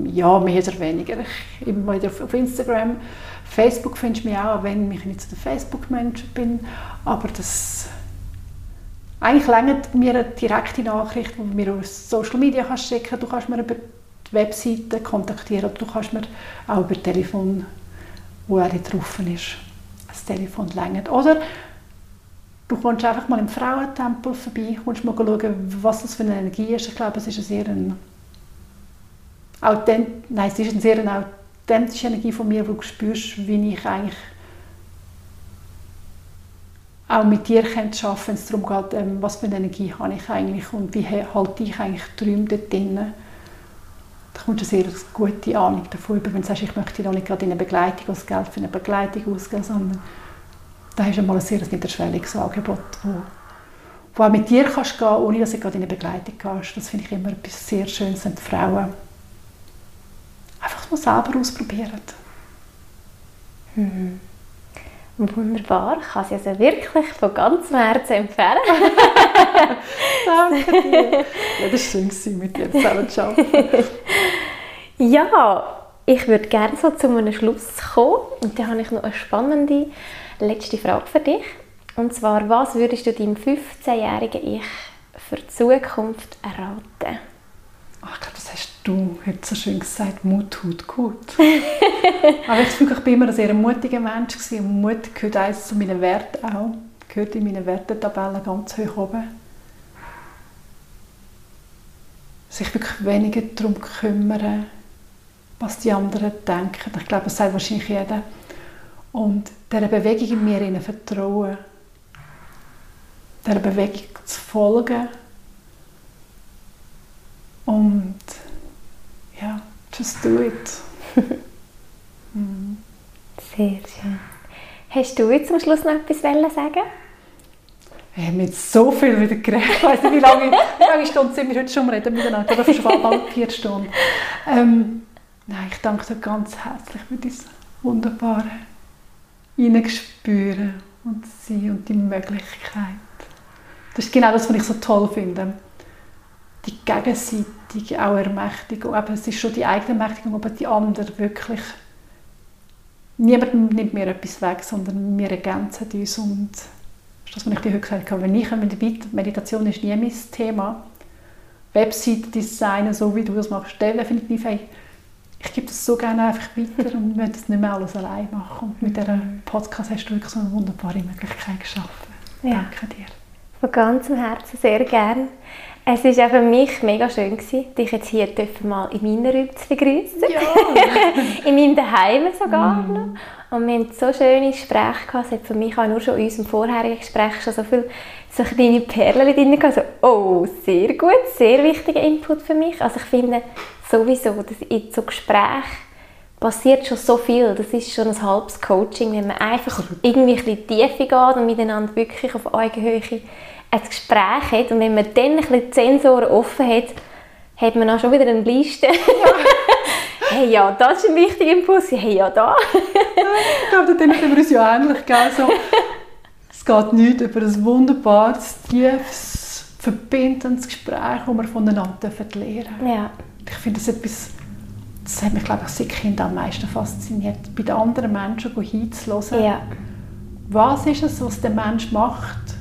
Ja, mehr oder weniger. Ich immer wieder auf Instagram. Facebook findest du mich auch, wenn ich nicht so der Facebook-Mensch bin. Aber das eigentlich längert mir eine direkte Nachricht, die du mir auf Social Media kannst schicken. Du kannst mir über die Webseite kontaktieren du kannst mir auch über Telefon, wo er drauf ist, das Telefon längert. Oder du kommst einfach mal im Frauentempel vorbei, kommst mal schauen, was das für eine Energie ist. Ich glaube, es ist eine sehr ein Authent Nein, es ist eine sehr authentische Energie von mir, wo du spürst, wie ich eigentlich auch mit dir arbeiten kann, wenn es darum geht, ähm, was für eine Energie habe ich eigentlich und wie halte ich eigentlich Träume dort drinnen. Da kommt eine sehr gute Ahnung davon wenn du sagst, ich möchte noch nicht gerade in eine Begleitung das Geld für eine Begleitung ausgeben, sondern da hast du mal ein sehr niederschwelliges Angebot, wo, wo auch mit dir kannst gehen ohne dass du gerade in eine Begleitung gehst. Das finde ich immer etwas sehr Schönes, wenn Frauen einfach mal selber ausprobieren.
Mhm. Wunderbar, ich kann sie also wirklich von ganzem Herzen empfehlen.
Danke dir. Ja, das war schön, mit dir zusammen zu arbeiten.
ja, ich würde gerne so zu einem Schluss kommen. Und da habe ich noch eine spannende letzte Frage für dich. Und zwar, was würdest du deinem 15-jährigen Ich für die Zukunft erraten?
Ach, ich glaube, das hast du jetzt so schön gesagt, Mut tut gut. Aber ich finde, ich bin immer ein sehr mutiger Mensch gewesen. und Mut gehört eins zu meinen Werten auch, gehört in meinen Wertetabellen ganz hoch oben. Sich wirklich weniger darum kümmern, was die anderen denken. Ich glaube, das sagt wahrscheinlich jeder. Und dieser Bewegung in mir ihnen vertrauen. Dieser Bewegung zu folgen und ja, just do it.
mhm. Sehr schön. Hast du jetzt zum Schluss noch etwas sagen
wir haben jetzt so viel wieder geredet. Ich weiß nicht, wie lange, wie lange Stunden sind wir heute schon reden miteinander. Oder schon bald vier Stunden. Ähm, nein, ich danke dir ganz herzlich für dieses wunderbare Hineinspüren und Sein und die Möglichkeit. Das ist genau das, was ich so toll finde die gegenseitige auch Ermächtigung. Aber es ist schon die eigene Ermächtigung, aber die andere wirklich. Niemand nimmt mir etwas weg, sondern wir ergänzen uns. Und das, was ich dir heute gesagt habe, wenn ich mit Meditation ist nie mein Thema. Webseite designen, so wie du das machst, definitiv, hey, ich gebe das so gerne einfach weiter und möchte das nicht mehr alles allein machen. Und mit diesem Podcast hast du wirklich so eine wunderbare Möglichkeit geschaffen. Ja. Danke dir.
Von ganzem Herzen sehr gerne. Es war für mich mega schön, dich jetzt hier mal in meiner Räumen zu begrüßen. Ja. in meinem Daheim sogar mm. Und wir hatten so schöne Gespräche gehabt. Es hat für mich auch nur schon in unserem vorherigen Gespräch schon so viele so kleine Perlen drin gehabt. So, oh, sehr gut, sehr wichtiger Input für mich. Also ich finde sowieso, dass in so Gesprächen passiert schon so viel. Das ist schon ein halbes Coaching, wenn man einfach irgendwie ein bisschen tiefer geht und miteinander wirklich auf Augenhöhe ein Gespräch hat und wenn man dann ein bisschen die Sensoren offen hat, hat man auch schon wieder eine Liste. Ja. hey, ja, das ist ein wichtiger Impuls. Hey, ja, da.
ich glaube, da sind wir uns ja ähnlich. Gell? So, es geht nicht über ein wunderbares, tiefes, verbindendes Gespräch, das wir voneinander lernen
ja.
Ich finde das etwas, das hat mich, glaube ich, seit Kind am meisten fasziniert, bei den anderen Menschen hinzuhören.
Ja.
Was ist es, was der Mensch macht,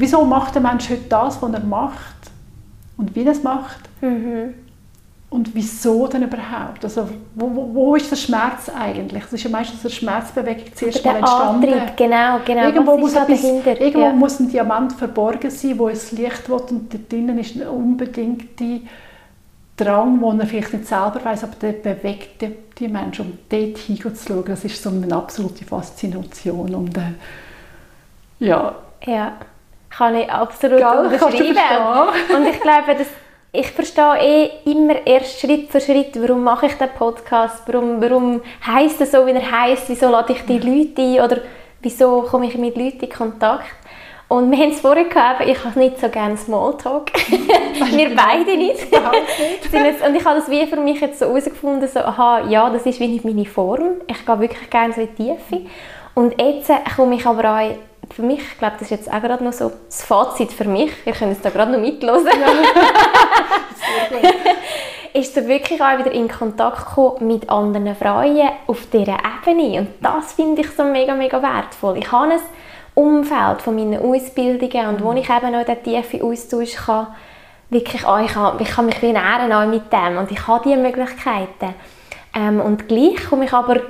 wieso macht der Mensch heute das, was er macht und wie er es macht. Mhm. und wieso denn überhaupt? Also wo, wo, wo ist der Schmerz eigentlich? Es ist ja meistens eine Schmerzbewegung zuerst mal entstanden.
Antrieb, genau, genau.
Irgendwo, muss, etwas, irgendwo
Ja.
muss ein Diamant verborgen sein, wo es Licht will und da drinnen ist ein unbedingter Drang, den er vielleicht nicht selber weiß, aber der bewegt die, die Menschen, um dort hinzuschauen. Das ist so eine absolute Faszination. Und, äh, ja,
Ja, kann ich absolut
Gell?
Unterschreiben. Und ich glaube, dass ich verstehe eh immer erst Schritt für Schritt, warum mache ich den Podcast, warum, warum heisst er so, wie er heisst, wieso lade ich die Leute ein oder wieso komme ich mit Leuten in Kontakt. Und wir haben es vorhin gehabt, ich habe nicht so gerne Smalltalk. wir beide nicht. Und ich habe das wie für mich jetzt so herausgefunden, so, aha, ja, das ist wie nicht meine Form. Ich gehe wirklich gerne so in die Tiefe. Und jetzt äh, komme ich aber auch, für mich, ich glaube, das ist jetzt auch gerade noch so das Fazit für mich, ihr könnt es da gerade noch mithören, ist so wirklich auch wieder in Kontakt gekommen mit anderen Frauen auf dieser Ebene. Und das finde ich so mega, mega wertvoll. Ich habe ein Umfeld von meinen Ausbildungen und wo ich eben noch den tiefen Austausch kann, wirklich, ah, ich, kann, ich kann mich nähren auch mit dem und ich habe diese Möglichkeiten. Ähm, und gleich komme ich aber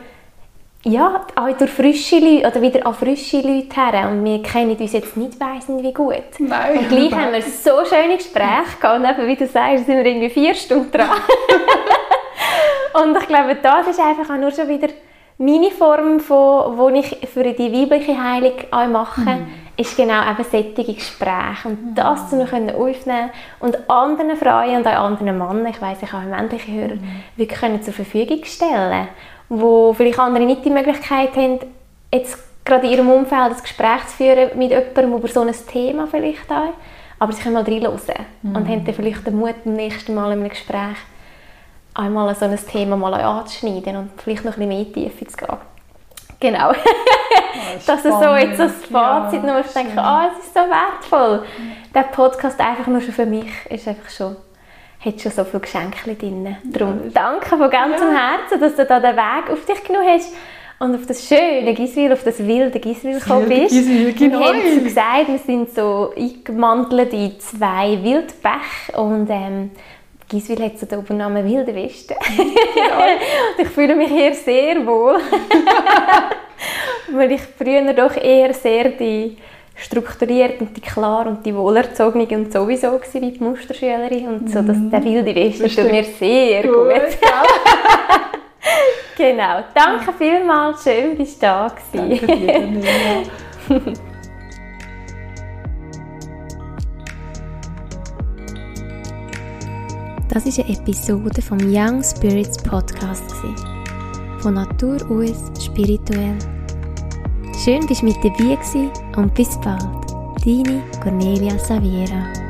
ja, auch durch frische Leute oder wieder an frische Leute her. Und wir kennen uns jetzt nicht weiss nicht wie gut.
Nein,
und gleich haben wir so schöne Gespräche gehabt. Und eben, wie du sagst, sind wir irgendwie vier Stunden dran. und ich glaube, das ist einfach auch nur schon wieder meine Form, von, wo ich für die weibliche Heilung auch mache, ist genau eben solche Gespräche. Und das zu können aufnehmen und anderen Frauen und auch anderen Männern, ich weiss, ich auch männliche Hörer, wirklich können zur Verfügung stellen wo vielleicht andere nicht die Möglichkeit haben, jetzt gerade in ihrem Umfeld ein Gespräch zu führen mit jemandem über so ein Thema vielleicht auch. Aber sie können mal reinhören und haben dann vielleicht den Mut, beim nächsten Mal in einem Gespräch einmal so ein Thema mal anzuschneiden und vielleicht noch ein bisschen mehr in die Tiefe zu gehen. Genau. das ist so jetzt das Fazit,
Ja,
ich denke, ah, es ist so wertvoll. Der Podcast einfach nur schon für mich ist einfach schon, hat schon so viele Geschenke drin. Darum danke von ganzem Herzen, dass du da den Weg auf dich genommen hast und auf das schöne Giswil, auf das wilde Giswil gekommen bist.
Giswil, genau.
Wir haben es gesagt, wir sind so eingemantelt in zwei Wildbäche und ähm, Giswil hat so den Übernamen Wilde Westen. und ich fühle mich hier sehr wohl. Weil ich früher doch eher sehr die strukturiert und die klar und die wohlerzogene und sowieso war wie die Musterschülerin und so, dass der wilde Westen
Das
tut mir sehr gut.
gell?
Genau. Danke vielmals, schön bist du da gewesen.
Danke dir.
Das ist eine Episode vom Young Spirits Podcast. Von Natur aus spirituell. Schön, bist du mit dabei gewesen und bis bald. Deine Cornelia Saviera.